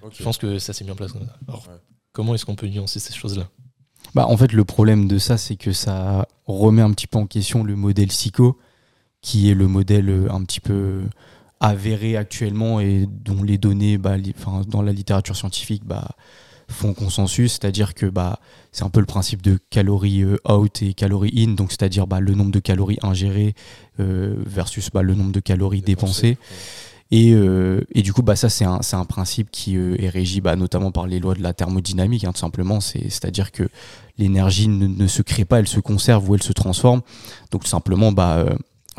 Ok. Je pense que ça s'est mis en place comme ça. Alors, Ouais. comment est-ce qu'on peut nuancer ces choses-là? Bah, en fait, le problème de ça, c'est que ça remet un petit peu en question le modèle psycho, qui est le modèle euh, un petit peu avéré actuellement et dont les données bah, li- enfin, dans la littérature scientifique bah, font consensus, c'est-à-dire que bah, c'est un peu le principe de calories euh, out et calories in, donc c'est-à-dire bah, le nombre de calories ingérées euh, versus bah, le nombre de calories dépensées. Et, euh, et du coup, bah, ça, c'est un, un principe qui euh, est régi bah, notamment par les lois de la thermodynamique, hein, tout simplement. C'est- C'est-à-dire que l'énergie ne, ne se crée pas, elle se conserve ou elle se transforme. Donc, tout simplement, bah,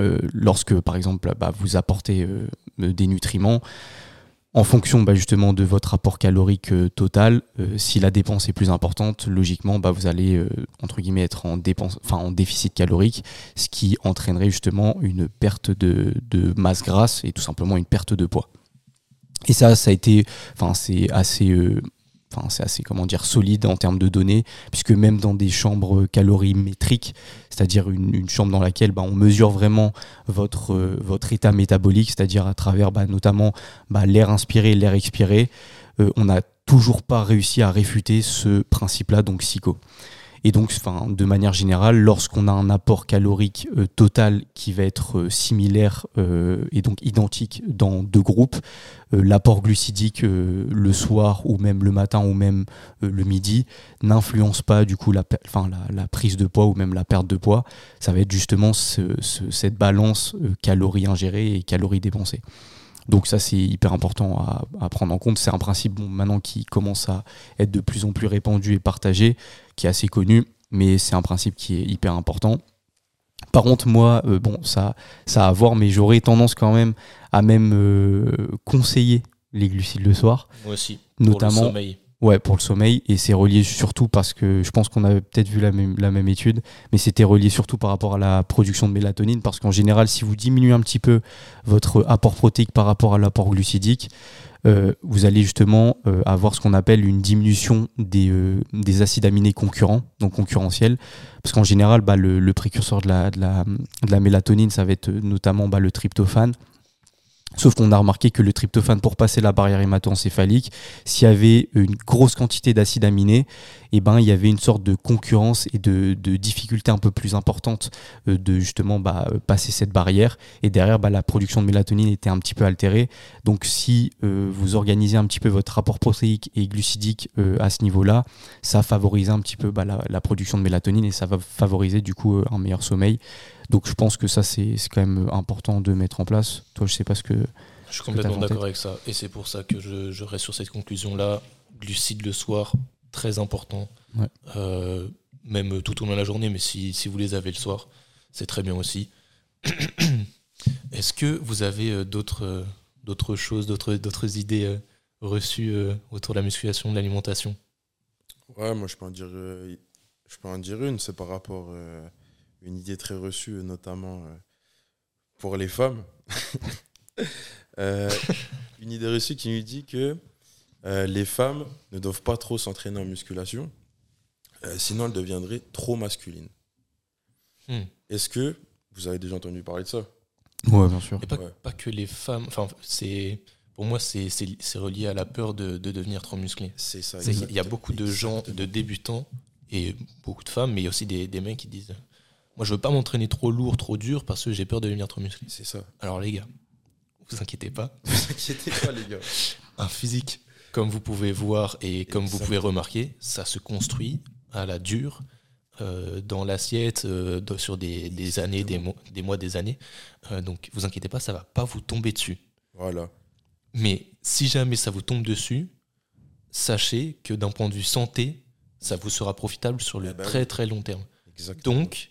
euh, lorsque, par exemple, bah, vous apportez des nutriments, en fonction bah, justement de votre rapport calorique euh, total, euh, si la dépense est plus importante, logiquement, bah, vous allez euh, entre guillemets être en dépense, en déficit calorique, ce qui entraînerait justement une perte de, de masse grasse et tout simplement une perte de poids. Et ça, ça a été, enfin c'est assez, euh, c'est assez comment solide en termes de données, puisque même dans des chambres calorimétriques, c'est-à-dire une, chambre dans laquelle bah, on mesure vraiment votre euh, votre état métabolique, c'est-à-dire à travers bah, notamment bah, l'air inspiré, l'air expiré, euh, on n'a toujours pas réussi à réfuter ce principe-là, donc psycho. Et donc, enfin, de manière générale, lorsqu'on a un apport calorique euh, total qui va être euh, similaire euh, et donc identique dans deux groupes, l'apport glucidique le soir ou même le matin ou même le midi n'influence pas du coup la, prise de poids ou même la perte de poids. Ça va être justement ce- ce- cette balance calories ingérées et calories dépensées. Donc ça c'est hyper important à, à prendre en compte. C'est un principe bon, maintenant qui commence à être de plus en plus répandu et partagé, qui est assez connu, mais c'est un principe qui est hyper important. Par contre, moi, euh, bon, ça, ça a à voir, mais j'aurais tendance quand même à même euh, conseiller les glucides le soir, Moi aussi. Notamment- Pour le sommeil. Ouais, pour le sommeil, et c'est relié surtout parce que je pense qu'on avait peut-être vu la même, étude, mais c'était relié surtout par rapport à la production de mélatonine, parce qu'en général, si vous diminuez un petit peu votre apport protéique par rapport à l'apport glucidique, euh, vous allez justement euh, avoir ce qu'on appelle une diminution des, euh, des acides aminés concurrents, donc concurrentiels, parce qu'en général, bah, le, précurseur de la, de, la, de la mélatonine, ça va être notamment bah, le tryptophane. Sauf qu'on a remarqué que le tryptophane, pour passer la barrière hémato-encéphalique, s'il y avait une grosse quantité d'acides aminés, eh ben, il y avait une sorte de concurrence et de, difficulté un peu plus importante euh, de justement bah, passer cette barrière. Et derrière, bah, la production de mélatonine était un petit peu altérée. Donc si euh, vous organisez un petit peu votre rapport protéique et glucidique euh, à ce niveau-là, ça favorise un petit peu bah, la, la production de mélatonine et ça va favoriser du coup un meilleur sommeil. Donc je pense que ça c'est c'est quand même important de mettre en place. Toi je sais pas ce que... Je suis complètement d'accord avec ça. Et c'est pour ça que je, je reste sur cette conclusion-là. Glucides le soir, très important. Ouais. Euh, même tout au long de la journée, mais si, si vous les avez le soir, c'est très bien aussi. Est-ce que vous avez euh, d'autres euh, d'autres choses, d'autres d'autres idées reçues autour de la musculation, de l'alimentation? Ouais, moi je peux en dire, je peux en dire une, c'est par rapport euh, une idée très reçue, notamment euh, pour les femmes. Euh, une idée reçue qui nous dit que euh, les femmes ne doivent pas trop s'entraîner en musculation, euh, sinon elles deviendraient trop masculines. Hmm. Est-ce que vous avez déjà entendu parler de ça? Ouais bien sûr. Et pas, Ouais. pas que les femmes. Enfin, c'est pour moi, c'est relié à la peur de, de devenir trop musclé. C'est ça. Il y a beaucoup de gens, de débutants, et beaucoup de femmes, mais il y a aussi des, des mecs qui disent Moi, je veux pas m'entraîner trop lourd, trop dur, parce que j'ai peur de devenir trop musclé. C'est ça. Alors, les gars, vous inquiétez pas. Vous inquiétez pas, les gars. Un physique, comme vous pouvez voir et comme vous pouvez remarquer, ça se construit à la dure, euh, dans l'assiette, euh, sur des, des années, des mois, des mois, des années. Euh, donc, vous inquiétez pas, ça va pas vous tomber dessus. Voilà. Mais si jamais ça vous tombe dessus, sachez que d'un point de vue santé, ça vous sera profitable sur le Eh ben très très long terme. Exactement. Donc,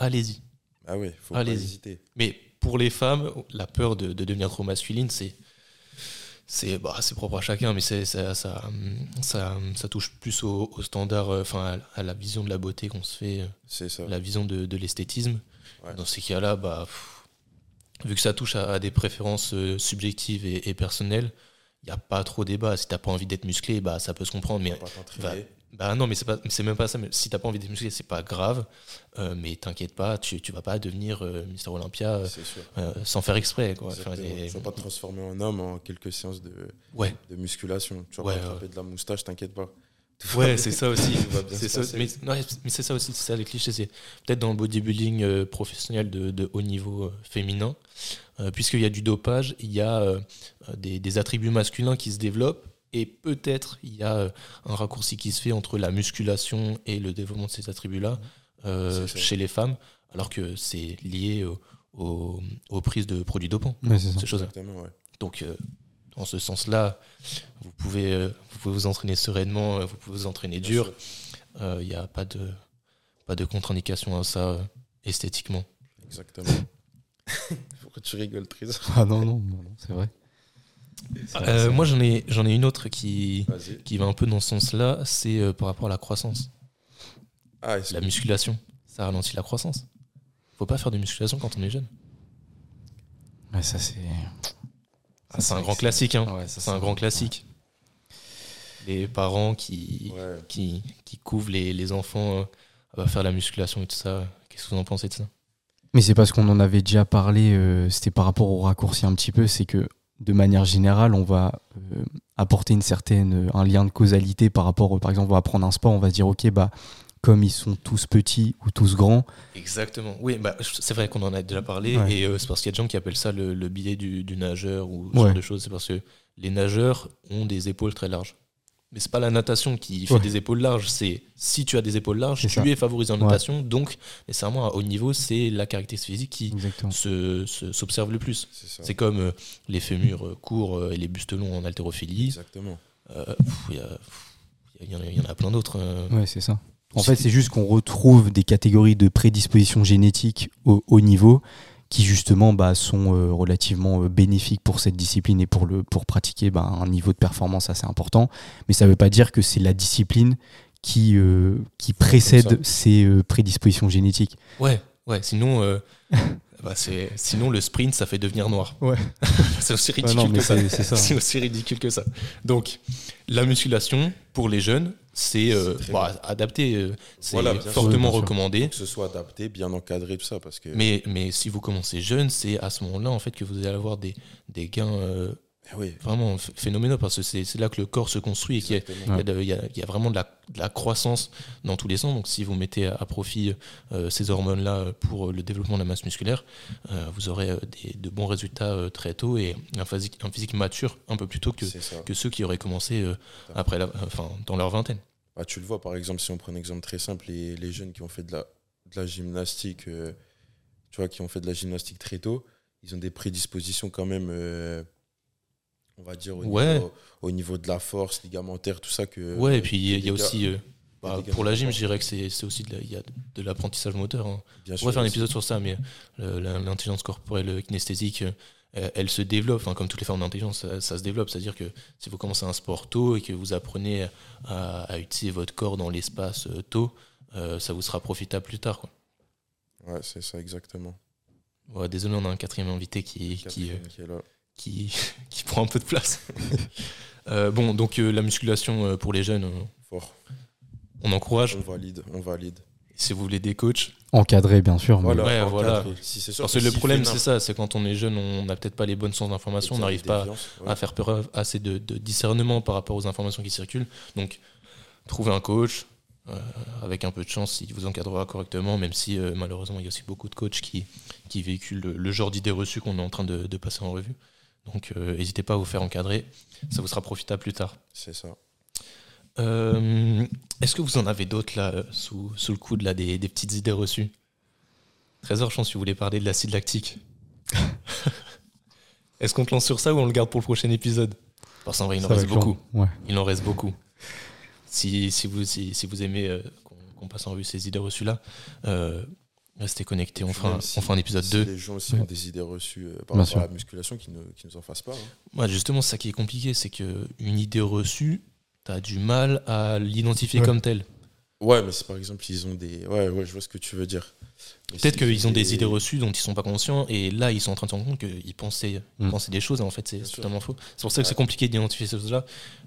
allez-y. ah ouais, faut pas allez-y. hésiter. Mais pour les femmes, la peur de, de devenir trop masculine, c'est c'est bah, c'est propre à chacun, mais c'est ça, ça, ça, ça touche plus au, au standard, euh, enfin à, à la vision de la beauté qu'on se fait, euh, C'est ça. la vision de, de l'esthétisme. Ouais. Dans ces cas-là, bah, pff, vu que ça touche à, à des préférences euh, subjectives et, et personnelles, il n'y a pas trop débat. Si t'as pas envie d'être musclé, bah, ça peut se comprendre. Mais va. Bah non, mais c'est pas, c'est même pas ça. Mais si t'as pas envie de muscler, c'est pas grave. Euh, mais t'inquiète pas, tu, tu vas pas devenir euh, Mister Olympia euh, C'est sûr. euh, sans faire exprès. Quoi. Enfin, Tu vas pas te transformer en homme en quelques séances de, ouais, de musculation. Tu vas Ouais, pas attraper de la moustache, t'inquiète pas. Tout ouais, c'est ça aussi. C'est ça, mais, c'est ça aussi, c'est ça les clichés. C'est peut-être dans le bodybuilding professionnel de, de haut niveau féminin, puisqu'il y a du dopage, il y a des, des attributs masculins qui se développent. Et peut-être il y a euh, un raccourci qui se fait entre la musculation et le développement de ces attributs-là euh, chez les femmes, alors que c'est lié au- au- aux prises de produits dopants, Ouais, ces choses-là. Ouais. Donc, euh, dans ce sens-là, vous pouvez, euh, vous pouvez vous entraîner sereinement, vous pouvez vous entraîner Bien dur. Il n'y a pas de, pas de contre-indication à ça euh, esthétiquement. Exactement. Pourquoi tu rigoles, Trésor Ah non, non, non, non, c'est vrai. Euh, moi, j'en ai, j'en ai une autre qui, qui va un peu dans ce sens-là, c'est euh, par rapport à la croissance. Ah, La musculation, ça ralentit la croissance. faut pas faire de musculation quand on est jeune. Ouais, ça c'est. Ah, c'est un grand que classique. Hein. Ouais, ça, c'est un grand classique. Les parents qui, Ouais. qui, qui couvrent les, les enfants euh, à faire la musculation et tout ça. Qu'est-ce que vous en pensez de ça? Mais c'est parce qu'on en avait déjà parlé, euh, c'était par rapport au raccourci un petit peu, c'est que de manière générale, on va euh, apporter une certaine, euh, un lien de causalité par rapport, par exemple, on va prendre un sport, on va se dire, ok, bah, comme ils sont tous petits ou tous grands, Exactement. Oui, bah, c'est vrai qu'on en a déjà parlé. Ouais. Et euh, c'est parce qu'il y a des gens qui appellent ça le, le biais du, du nageur ou ce genre de choses. C'est parce que les nageurs ont des épaules très larges. Mais c'est pas la natation qui fait Ouais. des épaules larges. C'est si tu as des épaules larges, tu ça. es favorisé en Ouais. natation. Donc, nécessairement, à haut niveau, c'est la caractéristique physique qui exactement. se- se- s'observe le plus. C'est comme euh, les fémurs euh, courts euh, et les bustes longs en haltérophilie. Exactement. Euh, Il y, en a- il y en a plein d'autres. euh. Ouais, c'est ça. En fait, c'est juste qu'on retrouve des catégories de prédisposition génétique au haut niveau qui justement bah, sont euh, relativement euh, bénéfiques pour cette discipline et pour, le, pour pratiquer bah, un niveau de performance assez important. Mais ça ne veut pas dire que c'est la discipline qui, euh, qui précède ces euh, prédispositions génétiques. Ouais, ouais. Sinon, euh, bah, sinon le sprint, ça fait devenir noir. Ouais. c'est aussi Ouais, ridicule non, que ça. C'est aussi ridicule que ça. Donc, la musculation pour les jeunes, c'est euh, bah, adapté. euh, c'est Voilà, fortement sûr. recommandé. Que ce soit adapté, bien encadré, tout ça. Parce que. Mais, mais si vous commencez jeune, c'est à ce moment-là en fait que vous allez avoir des, des gains euh, oui, vraiment ph- phénoménaux parce que c'est là que le corps se construit et qu'il y a, y y vraiment de la, de la croissance dans tous les sens. Donc, si vous mettez à, à profit euh, ces hormones-là pour le développement de la masse musculaire, euh, vous aurez euh, des, de bons résultats euh, très tôt et un physique, un physique mature un peu plus tôt que, que ceux qui auraient commencé euh, après la, enfin, dans leur vingtaine. Bah, tu le vois, par exemple, si on prend un exemple très simple, les, les jeunes qui ont fait de la, de la gymnastique, euh, tu vois, qui ont fait de la gymnastique très tôt, ils ont des prédispositions quand même, euh, on va dire, au, Ouais. niveau, au niveau de la force ligamentaire, tout ça. Que, Ouais, et puis il y a- y aussi, euh, bah, pour la gym, je dirais que c'est aussi de la- l'apprentissage moteur. hein. Bien On sûr, pourrait faire un épisode sur ça, mais euh, l'intelligence corporelle kinesthésique, euh, elle se développe, enfin, comme toutes les formes d'intelligence, ça, ça se développe. C'est-à-dire que si vous commencez un sport tôt et que vous apprenez à, à utiliser votre corps dans l'espace tôt, euh, ça vous sera profitable plus tard. Quoi. Ouais, c'est ça, exactement. Ouais, désolé, on a un quatrième invité qui, qui, euh, qui est là. Qui, qui prend un peu de place. Euh, bon, donc euh, la musculation euh, pour les jeunes, euh, Fort. on encourage. On valide, on valide. Si vous voulez des coachs, Encadré, bien sûr. mais- Voilà, Ouais, encadré. voilà. Si c'est sûr parce que le problème, c'est ça, c'est quand on est jeune, on n'a peut-être pas les bonnes sources d'informations, on n'arrive pas ouais. à faire preuve assez de, de discernement par rapport aux informations qui circulent. Donc, trouvez un coach, euh, avec un peu de chance, il vous encadrera correctement, même si euh, malheureusement, il y a aussi beaucoup de coachs qui, qui véhiculent le, le genre d'idées reçues qu'on est en train de, de passer en revue. Donc, euh, n'hésitez pas à vous faire encadrer, ça vous sera profitable plus tard. C'est ça. Euh, Est-ce que vous en avez d'autres là, sous, sous le coude, là, des, des petites idées reçues? Trésor, je pense que vous voulez parler de l'acide lactique. Est-ce qu'on te lance sur ça ou on le garde pour le prochain épisode? Parce qu'en vrai, il en Ça reste beaucoup. Ouais. Il en reste beaucoup. Si, si, vous, si, si vous aimez euh, qu'on passe en revue ces idées reçues-là, euh, restez connectés. On fera, un- si- on fera un épisode si 2. les gens aussi ont des idées reçues euh, par Bien rapport sûr. à la musculation, qui ne qui nous en fassent pas. hein. Ouais, justement, c'est ça qui est compliqué, c'est qu'une idée reçue, tu as du mal à l'identifier Ouais. comme telle. Ouais, mais c'est par exemple, ils ont des. Ouais, ouais, je vois ce que tu veux dire. Peut-être qu'ils ont des idées reçues dont ils sont pas conscients et là ils sont en train de se rendre compte qu'ils pensaient, ils Mm. pensaient des choses et en fait c'est totalement faux. C'est pour ça que c'est compliqué d'identifier ces choses-là.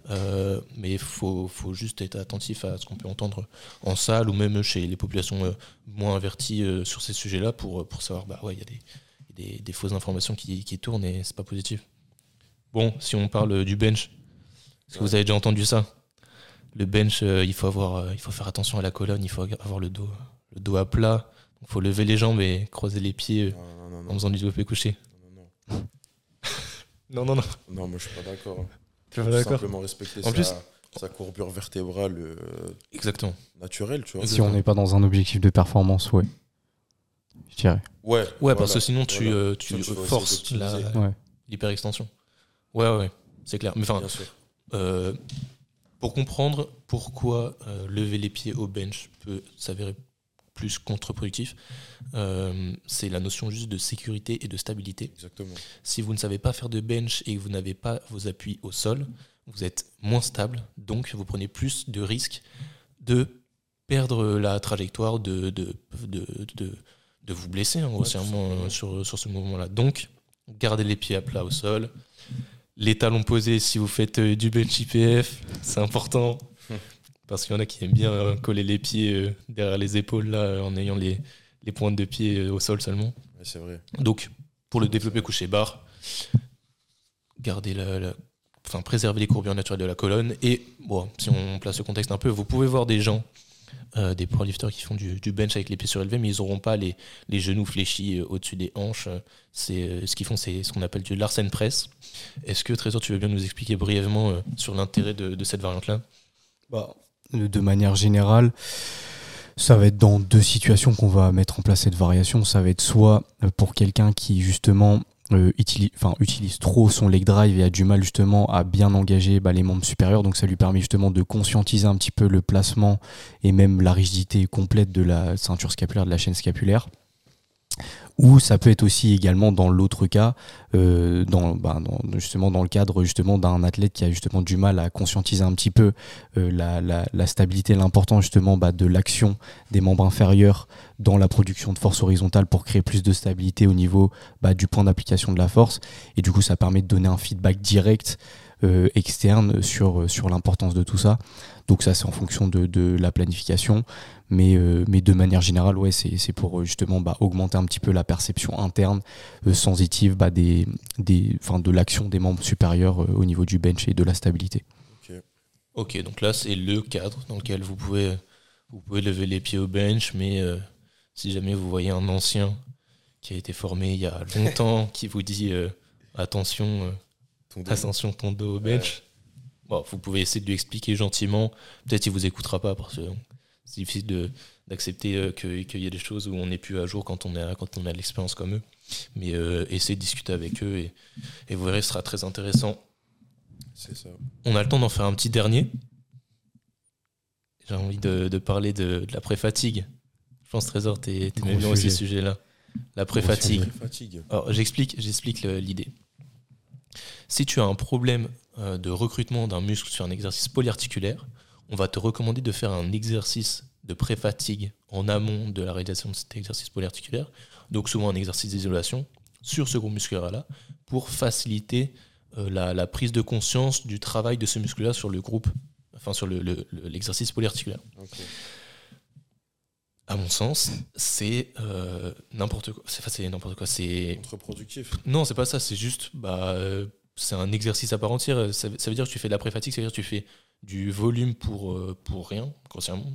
Euh, mais il faut, faut juste être attentif à ce qu'on peut entendre en salle ou même chez les populations euh, moins averties euh, sur ces sujets-là pour, pour savoir bah ouais il y a des, des, des fausses informations qui, qui tournent et c'est pas positif. Bon, si on parle du bench, est-ce que vous avez déjà entendu ça? Le bench, euh, il faut avoir, euh, il faut faire attention à la colonne, il faut avoir le dos, le dos à plat. Il faut lever les jambes et croiser les pieds euh, Non, non, non, en non, faisant du développé couché. non, non. Non, non, non. Non, moi je suis pas d'accord. hein. Tu es d'accord simplement respecter En sa, plus- sa courbure vertébrale euh, Exactement. naturelle, tu vois. Si on n'est pas dans un objectif de performance, ouais. Je dirais. Ouais, Ouais, voilà, parce que sinon tu, voilà. euh, tu Sinon, forces la- d'optimiser. Ouais. l'hyperextension. Ouais, ouais, c'est clair. Mais enfin, Bien sûr. euh, pour comprendre pourquoi euh, lever les pieds au bench peut s'avérer plus contre-productif, euh, c'est la notion juste de sécurité et de stabilité. Exactement. Si vous ne savez pas faire de bench et que vous n'avez pas vos appuis au sol, vous êtes moins stable, donc vous prenez plus de risques de perdre la trajectoire, de, de, de, de, de vous blesser hein, grossièrement euh, sur, sur ce mouvement-là. Donc, gardez les pieds à plat au sol. Les talons posés si vous faites euh, du bench IPF, c'est important. Parce qu'il y en a qui aiment bien euh, coller les pieds euh, derrière les épaules là, en ayant les, les pointes de pied au sol seulement. Ouais, c'est vrai. Donc, pour le développer couché barre, gardez la, la- enfin, préserver les courbures naturelles de la colonne. Et bon, si on place le contexte un peu, vous pouvez voir des gens, euh, des powerlifters qui font du, bench avec les pieds surélevés, mais ils n'auront pas les, les genoux fléchis euh, au-dessus des hanches. C'est euh, ce qu'ils font, c'est ce qu'on appelle du Larsen press. Est-ce que Trésor, tu veux bien nous expliquer brièvement euh, sur l'intérêt de, de cette variante-là? Bah, de manière générale, ça va être dans deux situations qu'on va mettre en place cette variation. Ça va être soit pour quelqu'un qui justement euh, utilise, trop son leg drive et a du mal justement à bien engager bah, les membres supérieurs. Donc ça lui permet justement de conscientiser un petit peu le placement et même la rigidité complète de la ceinture scapulaire, de la chaîne scapulaire. Ou ça peut être aussi également dans l'autre cas, euh, dans, bah, dans- justement dans le cadre justement d'un athlète qui a justement du mal à conscientiser un petit peu euh, la, stabilité, l'importance justement bah, de l'action des membres inférieurs dans la production de force horizontale pour créer plus de stabilité au niveau bah, du point d'application de la force. Et du coup, ça permet de donner un feedback direct euh, externe sur, sur l'importance de tout ça. Donc ça, c'est en fonction de la planification. Mais, euh, mais de manière générale, ouais, c'est c'est pour euh, justement bah, augmenter un petit peu la perception interne euh, sensitive bah, des, des, enfin, de l'action des membres supérieurs euh, au niveau du bench et de la stabilité. Ok, donc là, c'est le cadre dans lequel vous pouvez, vous pouvez lever les pieds au bench, mais euh, si jamais vous voyez un ancien qui a été formé il y a longtemps, qui vous dit euh, attention, euh, Ton attention ton dos au bench, bon, vous pouvez essayer de lui expliquer gentiment. Peut-être qu'il vous écoutera pas parce que c'est difficile de- d'accepter euh, que- qu'il y a des choses où on n'est plus à jour quand on a, quand on a de l'expérience comme eux. Mais euh, essayez de discuter avec eux et, et vous verrez, ce sera très intéressant. C'est ça. On a le temps d'en faire un petit dernier. J'ai envie de, de parler de, de la pré-fatigue. Je pense, Trésor, t'es t'aimais Gros bien aussi sujet. ce sujet-là. La pré-fatigue. Fatigue. Fatigue. Alors, j'explique, j'explique l'idée. Si tu as un problème euh, de recrutement d'un muscle sur un exercice polyarticulaire, on va te recommander de faire un exercice de pré-fatigue en amont de la réalisation de cet exercice polyarticulaire, donc souvent un exercice d'isolation sur ce groupe musculaire-là, pour faciliter euh, la, la prise de conscience du travail de ce muscle-là sur le groupe, enfin sur le- le- le- l'exercice polyarticulaire à mon sens, c'est euh, n'importe quoi. C'est n'importe quoi. C'est Contre-productif. non, c'est pas ça. C'est juste, bah, euh, c'est un exercice à part entière. Ça, ça veut dire que tu fais de la pré-fatigue, ça veut dire que tu fais du volume pour euh, pour rien, grossièrement.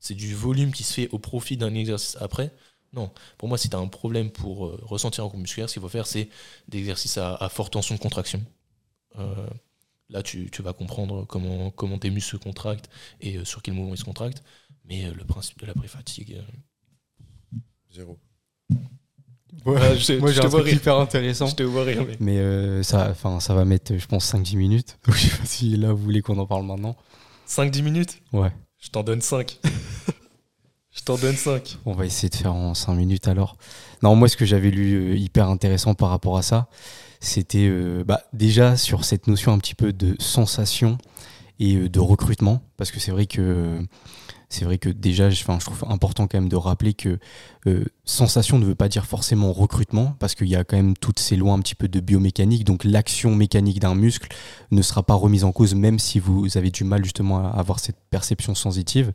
C'est du volume qui se fait au profit d'un exercice après. Non, pour moi, si tu as un problème pour euh, ressentir un groupe musculaire, ce qu'il faut faire, c'est des exercices à, à forte tension de contraction. Euh, là, tu, tu vas comprendre comment, comment tes muscles se contractent et sur quel mouvement ils se contractent. Mais le principe de la pré-fatigue. Zéro. Ouais, je- Moi, je j'ai un truc rire. hyper intéressant. te vois rire, mais. Mais euh, ça, enfin, ça va mettre, je pense, 5-10 minutes. Donc, je sais pas si là, vous voulez qu'on en parle maintenant. 5-10 minutes Ouais. Je t'en donne 5. je t'en donne 5. On va essayer de faire en 5 minutes alors. Non, moi, ce que j'avais lu euh, hyper intéressant par rapport à ça, c'était euh, bah, déjà sur cette notion un petit peu de sensation et euh, de recrutement. Parce que c'est vrai que c'est vrai que déjà, je, je trouve important quand même de rappeler que euh, sensation ne veut pas dire forcément recrutement, parce qu'il y a quand même toutes ces lois un petit peu de biomécanique, donc l'action mécanique d'un muscle ne sera pas remise en cause, même si vous avez du mal justement à avoir cette perception sensitive.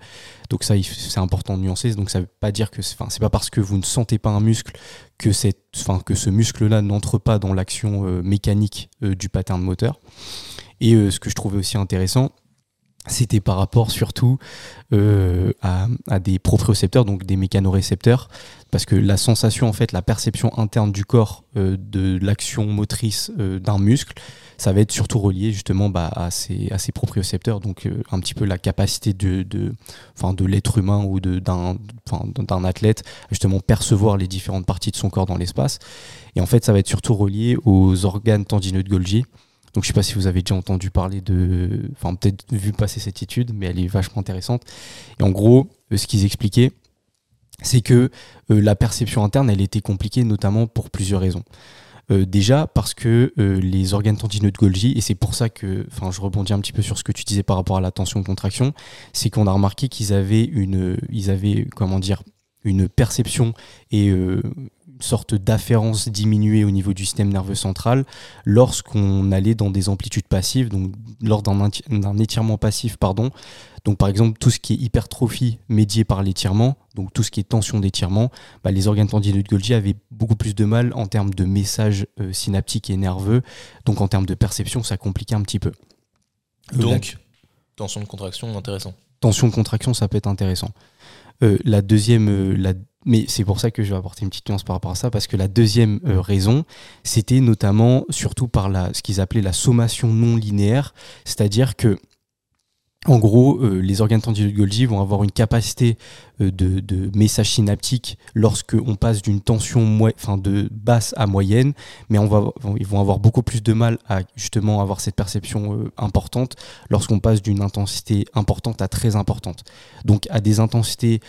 Donc ça, c'est important de nuancer. Donc ça veut pas dire que, enfin, c'est pas parce que vous ne sentez pas un muscle que, que ce muscle-là n'entre pas dans l'action euh, mécanique euh, du pattern moteur. Et ce que je trouvais aussi intéressant, c'était par rapport surtout euh, à, des propriocepteurs, donc des mécanorécepteurs, parce que la sensation, en fait, la perception interne du corps euh, de l'action motrice euh, d'un muscle, ça va être surtout relié justement bah, à, ces, à ces propriocepteurs, donc un petit peu la capacité de, de, de l'être humain ou d'un athlète à justement percevoir les différentes parties de son corps dans l'espace. Et en fait, ça va être surtout relié aux organes tendineux de Golgi. Donc je sais pas si vous avez déjà entendu parler de, enfin peut-être vu passer cette étude, mais elle est vachement intéressante. Et en gros, euh, ce qu'ils expliquaient, c'est que euh, la perception interne, elle était compliquée notamment pour plusieurs raisons. Euh, déjà parce que les organes tendineux de Golgi, et c'est pour ça que, enfin, je rebondis un petit peu sur ce que tu disais par rapport à la tension-contraction, c'est qu'on a remarqué qu'ils avaient une, ils avaient, comment dire, une perception et sorte d'afférence diminuée au niveau du système nerveux central lorsqu'on allait dans des amplitudes passives, donc lors d'un étirement passif, pardon. Donc par exemple tout ce qui est hypertrophie médiée par l'étirement, donc tout ce qui est tension d'étirement, bah, les organes tendineux de Golgi avaient beaucoup plus de mal en termes de messages euh, synaptiques et nerveux, donc en termes de perception ça compliquait un petit peu. Euh, donc tension de contraction intéressant. Tension de contraction ça peut être intéressant. Euh, la deuxième, la mais c'est pour ça que je vais apporter une petite nuance par rapport à ça, parce que la deuxième euh, raison, c'était notamment surtout par la, ce qu'ils appelaient la sommation non linéaire, c'est-à-dire que en gros, euh, les organes tendineux de Golgi vont avoir une capacité euh, de, de, message synaptique lorsqu'on passe d'une tension enfin de basse à moyenne, mais on ils vont avoir beaucoup plus de mal à justement avoir cette perception euh, importante lorsqu'on passe d'une intensité importante à très importante. Donc à des intensités,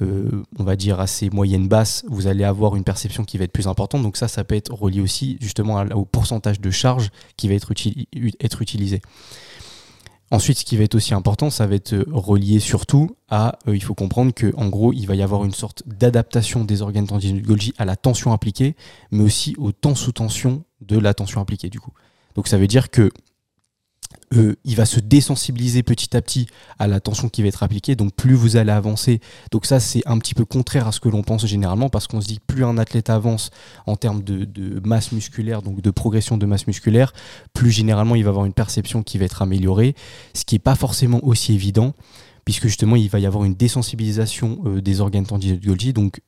on va dire assez moyennes basses, vous allez avoir une perception qui va être plus importante. Donc ça, ça peut être relié aussi justement au pourcentage de charge qui va être utilisé. Ensuite, ce qui va être aussi important, ça va être euh, relié surtout à, euh, il faut comprendre que en gros, il va y avoir une sorte d'adaptation des organes tendineux de Golgi à la tension appliquée, mais aussi au temps sous tension de la tension appliquée du coup. Donc ça veut dire que euh, il va se désensibiliser petit à petit à la tension qui va être appliquée. Donc plus vous allez avancer, donc ça c'est un petit peu contraire à ce que l'on pense généralement parce qu'on se dit plus un athlète avance en termes de, masse musculaire, donc de progression de masse musculaire, plus généralement il va avoir une perception qui va être améliorée, ce qui n'est pas forcément aussi évident puisque justement il va y avoir une désensibilisation euh, des organes tendineux de Golgi. Donc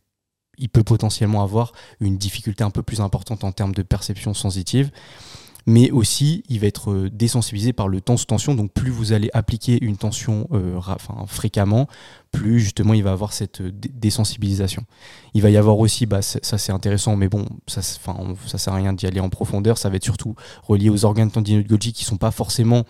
il peut potentiellement avoir une difficulté un peu plus importante en termes de perception sensitive mais aussi il va être euh, désensibilisé par le temps sous tension. Donc plus vous allez appliquer une tension euh, fréquemment, plus justement il va avoir cette euh, désensibilisation. Il va y avoir aussi, bah, ça c'est intéressant, mais bon, ça, ça sert à rien d'y aller en profondeur. Ça va être surtout relié aux organes tendineux de Golgi qui sont pas forcément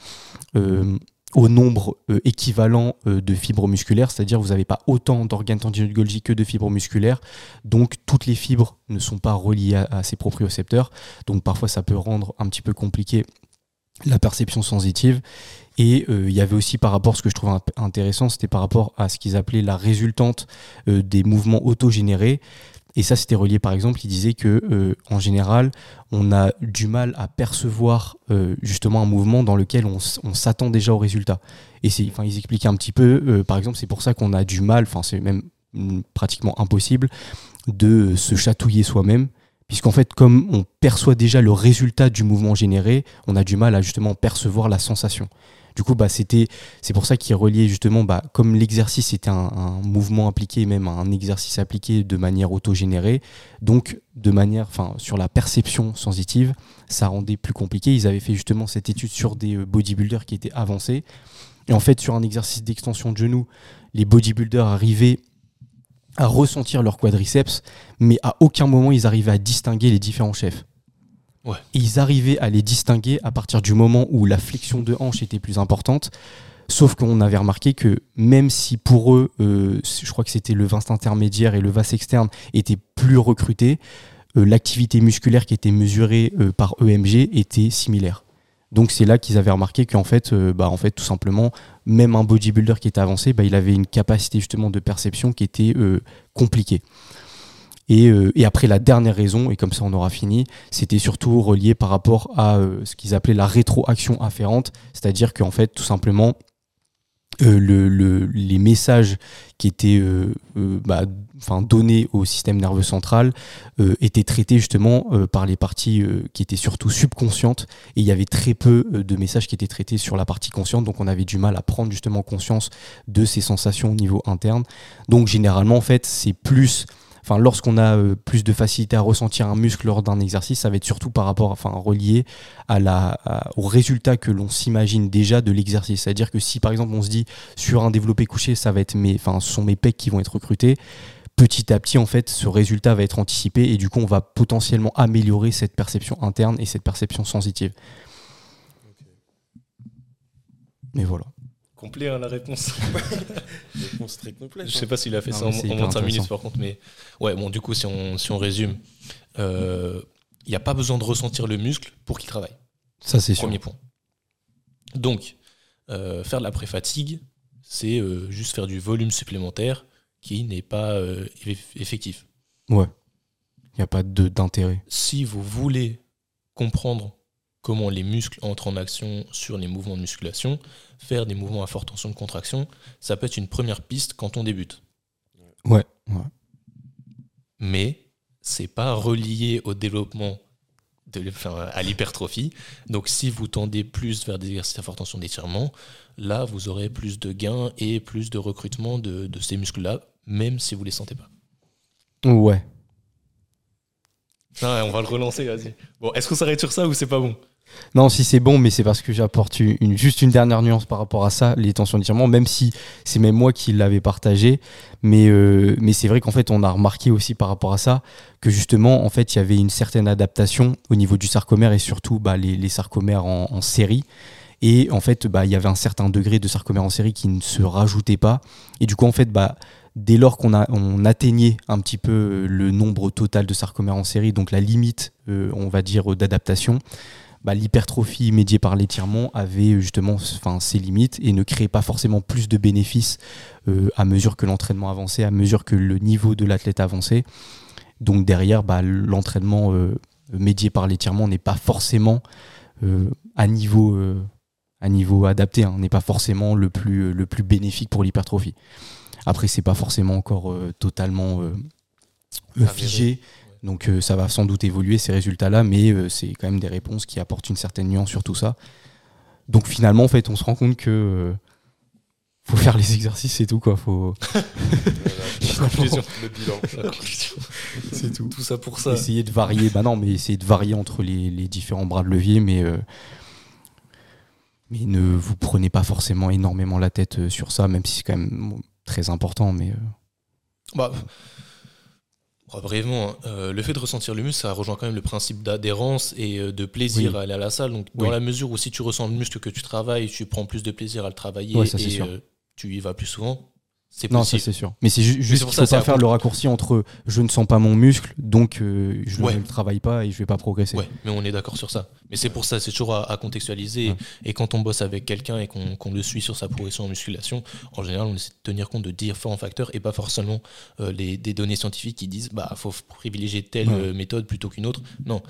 au nombre euh, équivalent euh, de fibres musculaires, c'est-à-dire vous n'avez pas autant d'organes tendineux que de fibres musculaires, donc toutes les fibres ne sont pas reliées à, ces propriocepteurs, donc parfois ça peut rendre un petit peu compliqué la perception sensitive. Et euh, il y avait aussi par rapport, ce que je trouve intéressant, c'était par rapport à ce qu'ils appelaient la résultante des mouvements autogénérés. Et ça, c'était relié, par exemple, il disait que euh, en général, on a du mal à percevoir euh, justement un mouvement dans lequel on, s'attend déjà au résultat. Et c'est, enfin, ils expliquaient un petit peu, euh, par exemple, c'est pour ça qu'on a du mal, enfin, c'est même mm, pratiquement impossible de se chatouiller soi-même, puisqu'en fait, comme on perçoit déjà le résultat du mouvement généré, on a du mal à justement percevoir la sensation. Du coup, bah, c'est pour ça qu'il relié justement, bah, comme l'exercice était un, mouvement appliqué, même un exercice appliqué de manière autogénérée, donc de manière, sur la perception sensitive, ça rendait plus compliqué. Ils avaient fait justement cette étude sur des euh, bodybuilders qui étaient avancés. Et en fait, sur un exercice d'extension de genou, les bodybuilders arrivaient à ressentir leur quadriceps, mais à aucun moment ils arrivaient à distinguer les différents chefs ils arrivaient à les distinguer à partir du moment où la flexion de hanche était plus importante. Sauf qu'on avait remarqué que même si pour eux, euh, je crois que c'était le vaste intermédiaire et le vaste externe étaient plus recrutés, euh, l'activité musculaire qui était mesurée euh, par EMG était similaire. Donc c'est là qu'ils avaient remarqué qu'en fait, bah, en fait, tout simplement, même un bodybuilder qui était avancé, bah, il avait une capacité justement de perception qui était compliquée. Et, euh, et, après, la dernière raison, et comme ça on aura fini, c'était surtout relié par rapport à euh, ce qu'ils appelaient la rétroaction afférente, c'est-à-dire qu'en fait, tout simplement, euh, le, le, les messages qui étaient bah, donnés au système nerveux central étaient traités justement par les parties qui étaient surtout subconscientes. Et il y avait très peu de messages qui étaient traités sur la partie consciente. Donc on avait du mal à prendre justement conscience de ces sensations au niveau interne. Donc généralement en fait c'est plus enfin, lorsqu'on a euh, plus de facilité à ressentir un muscle lors d'un exercice, ça va être surtout par rapport, enfin, relié à la, au résultat que l'on s'imagine déjà de l'exercice. C'est-à-dire que si par exemple on se dit sur un développé couché, ça va être mes, enfin, ce sont mes pecs qui vont être recrutés, petit à petit, en fait, ce résultat va être anticipé et du coup, on va potentiellement améliorer cette perception interne et cette perception sensitive. Mais voilà complet hein, la réponse. réponse très complète. Je sais hein. pas s'il a fait ça en, moins de 5 minutes par contre, mais ouais, bon, du coup, si on, si on résume, il euh, n'y a pas besoin de ressentir le muscle pour qu'il travaille. Ça, c'est sûr. Premier point. Donc, euh, faire de la pré-fatigue, c'est euh, juste faire du volume supplémentaire qui n'est pas effectif. Ouais. Il n'y a pas d'intérêt. Si vous voulez comprendre comment les muscles entrent en action sur les mouvements de musculation, faire des mouvements à forte tension de contraction, ça peut être une première piste quand on débute. Ouais. Mais c'est pas relié au développement de, à l'hypertrophie. Donc si vous tendez plus vers des exercices à forte tension d'étirement, là vous aurez plus de gains et plus de recrutement de, de ces muscles-là, même si vous les sentez pas. Ouais, on va le relancer, vas-y. Bon, est-ce qu'on s'arrête sur ça ou c'est pas bon non, si c'est bon, mais c'est parce que j'apporte une, juste une dernière nuance par rapport à ça, les tensions d'étirement, même si c'est même moi qui l'avais partagé. Mais, euh, mais c'est vrai qu'en fait, on a remarqué aussi par rapport à ça que justement, en fait, il y avait une certaine adaptation au niveau du sarcomère et surtout bah, les, sarcomères en, série. Et en fait, bah, il y avait un certain degré de sarcomère en série qui ne se rajoutait pas. Et du coup, en fait, bah, dès lors qu'on on atteignait un petit peu euh, le nombre total de sarcomères en série, donc la limite, euh, on va dire, d'adaptation, bah, l'hypertrophie médiée par l'étirement avait justement ses limites et ne créait pas forcément plus de bénéfices euh, à mesure que l'entraînement avançait, à mesure que le niveau de l'athlète avançait. Donc derrière, bah, l'entraînement médié par l'étirement n'est pas forcément à niveau adapté, hein, n'est pas forcément le plus bénéfique pour l'hypertrophie. Après, c'est pas forcément encore euh, totalement euh, figé. Donc euh, ça va sans doute évoluer ces résultats-là, mais c'est quand même des réponses qui apportent une certaine nuance sur tout ça. Donc finalement, en fait, on se rend compte que faut faire les exercices et tout quoi. Faut. le bilan. c'est tout. Tout ça pour ça. Essayer de varier. Bah non, mais essayer de varier entre les, les différents bras de levier, mais mais ne vous prenez pas forcément énormément la tête sur ça, même si c'est quand même très important, mais. Euh. Bah, brièvement, hein, euh, le fait de ressentir le muscle, ça rejoint quand même le principe d'adhérence et euh, de plaisir à aller à la salle. Donc, dans la mesure où si tu ressens le muscle que tu travailles, tu prends plus de plaisir à le travailler et tu y vas plus souvent, non, ça c'est sûr. Mais c'est juste qu'il faut pas faire le raccourci entre je ne sens pas mon muscle, donc euh, je ne le travaille pas et je vais pas progresser. Ouais, mais on est d'accord sur ça. Mais c'est pour ça, c'est toujours à, contextualiser. Et quand on bosse avec quelqu'un et qu'on le suit sur sa progression en musculation, en général, on essaie de tenir compte de différents facteurs et pas forcément euh, les, des données scientifiques qui disent bah faut privilégier telle euh, méthode plutôt qu'une autre. Non,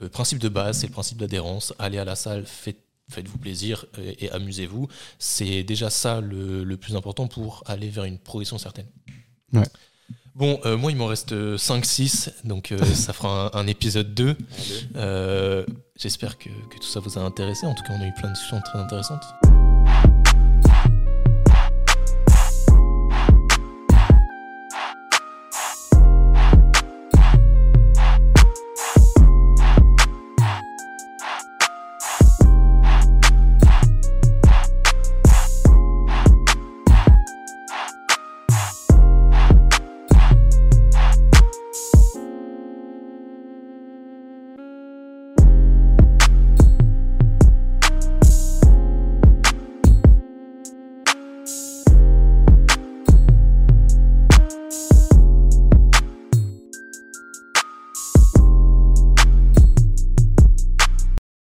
le principe de base, c'est le principe d'adhérence. Aller à la salle, faites faites-vous plaisir et, amusez-vous. C'est déjà ça le, plus important pour aller vers une progression certaine. Bon, euh, moi, il m'en reste 5-6, donc euh, ça fera un, épisode 2. Euh, j'espère que, que, tout ça vous a intéressé. En tout cas, on a eu plein de discussions très intéressantes.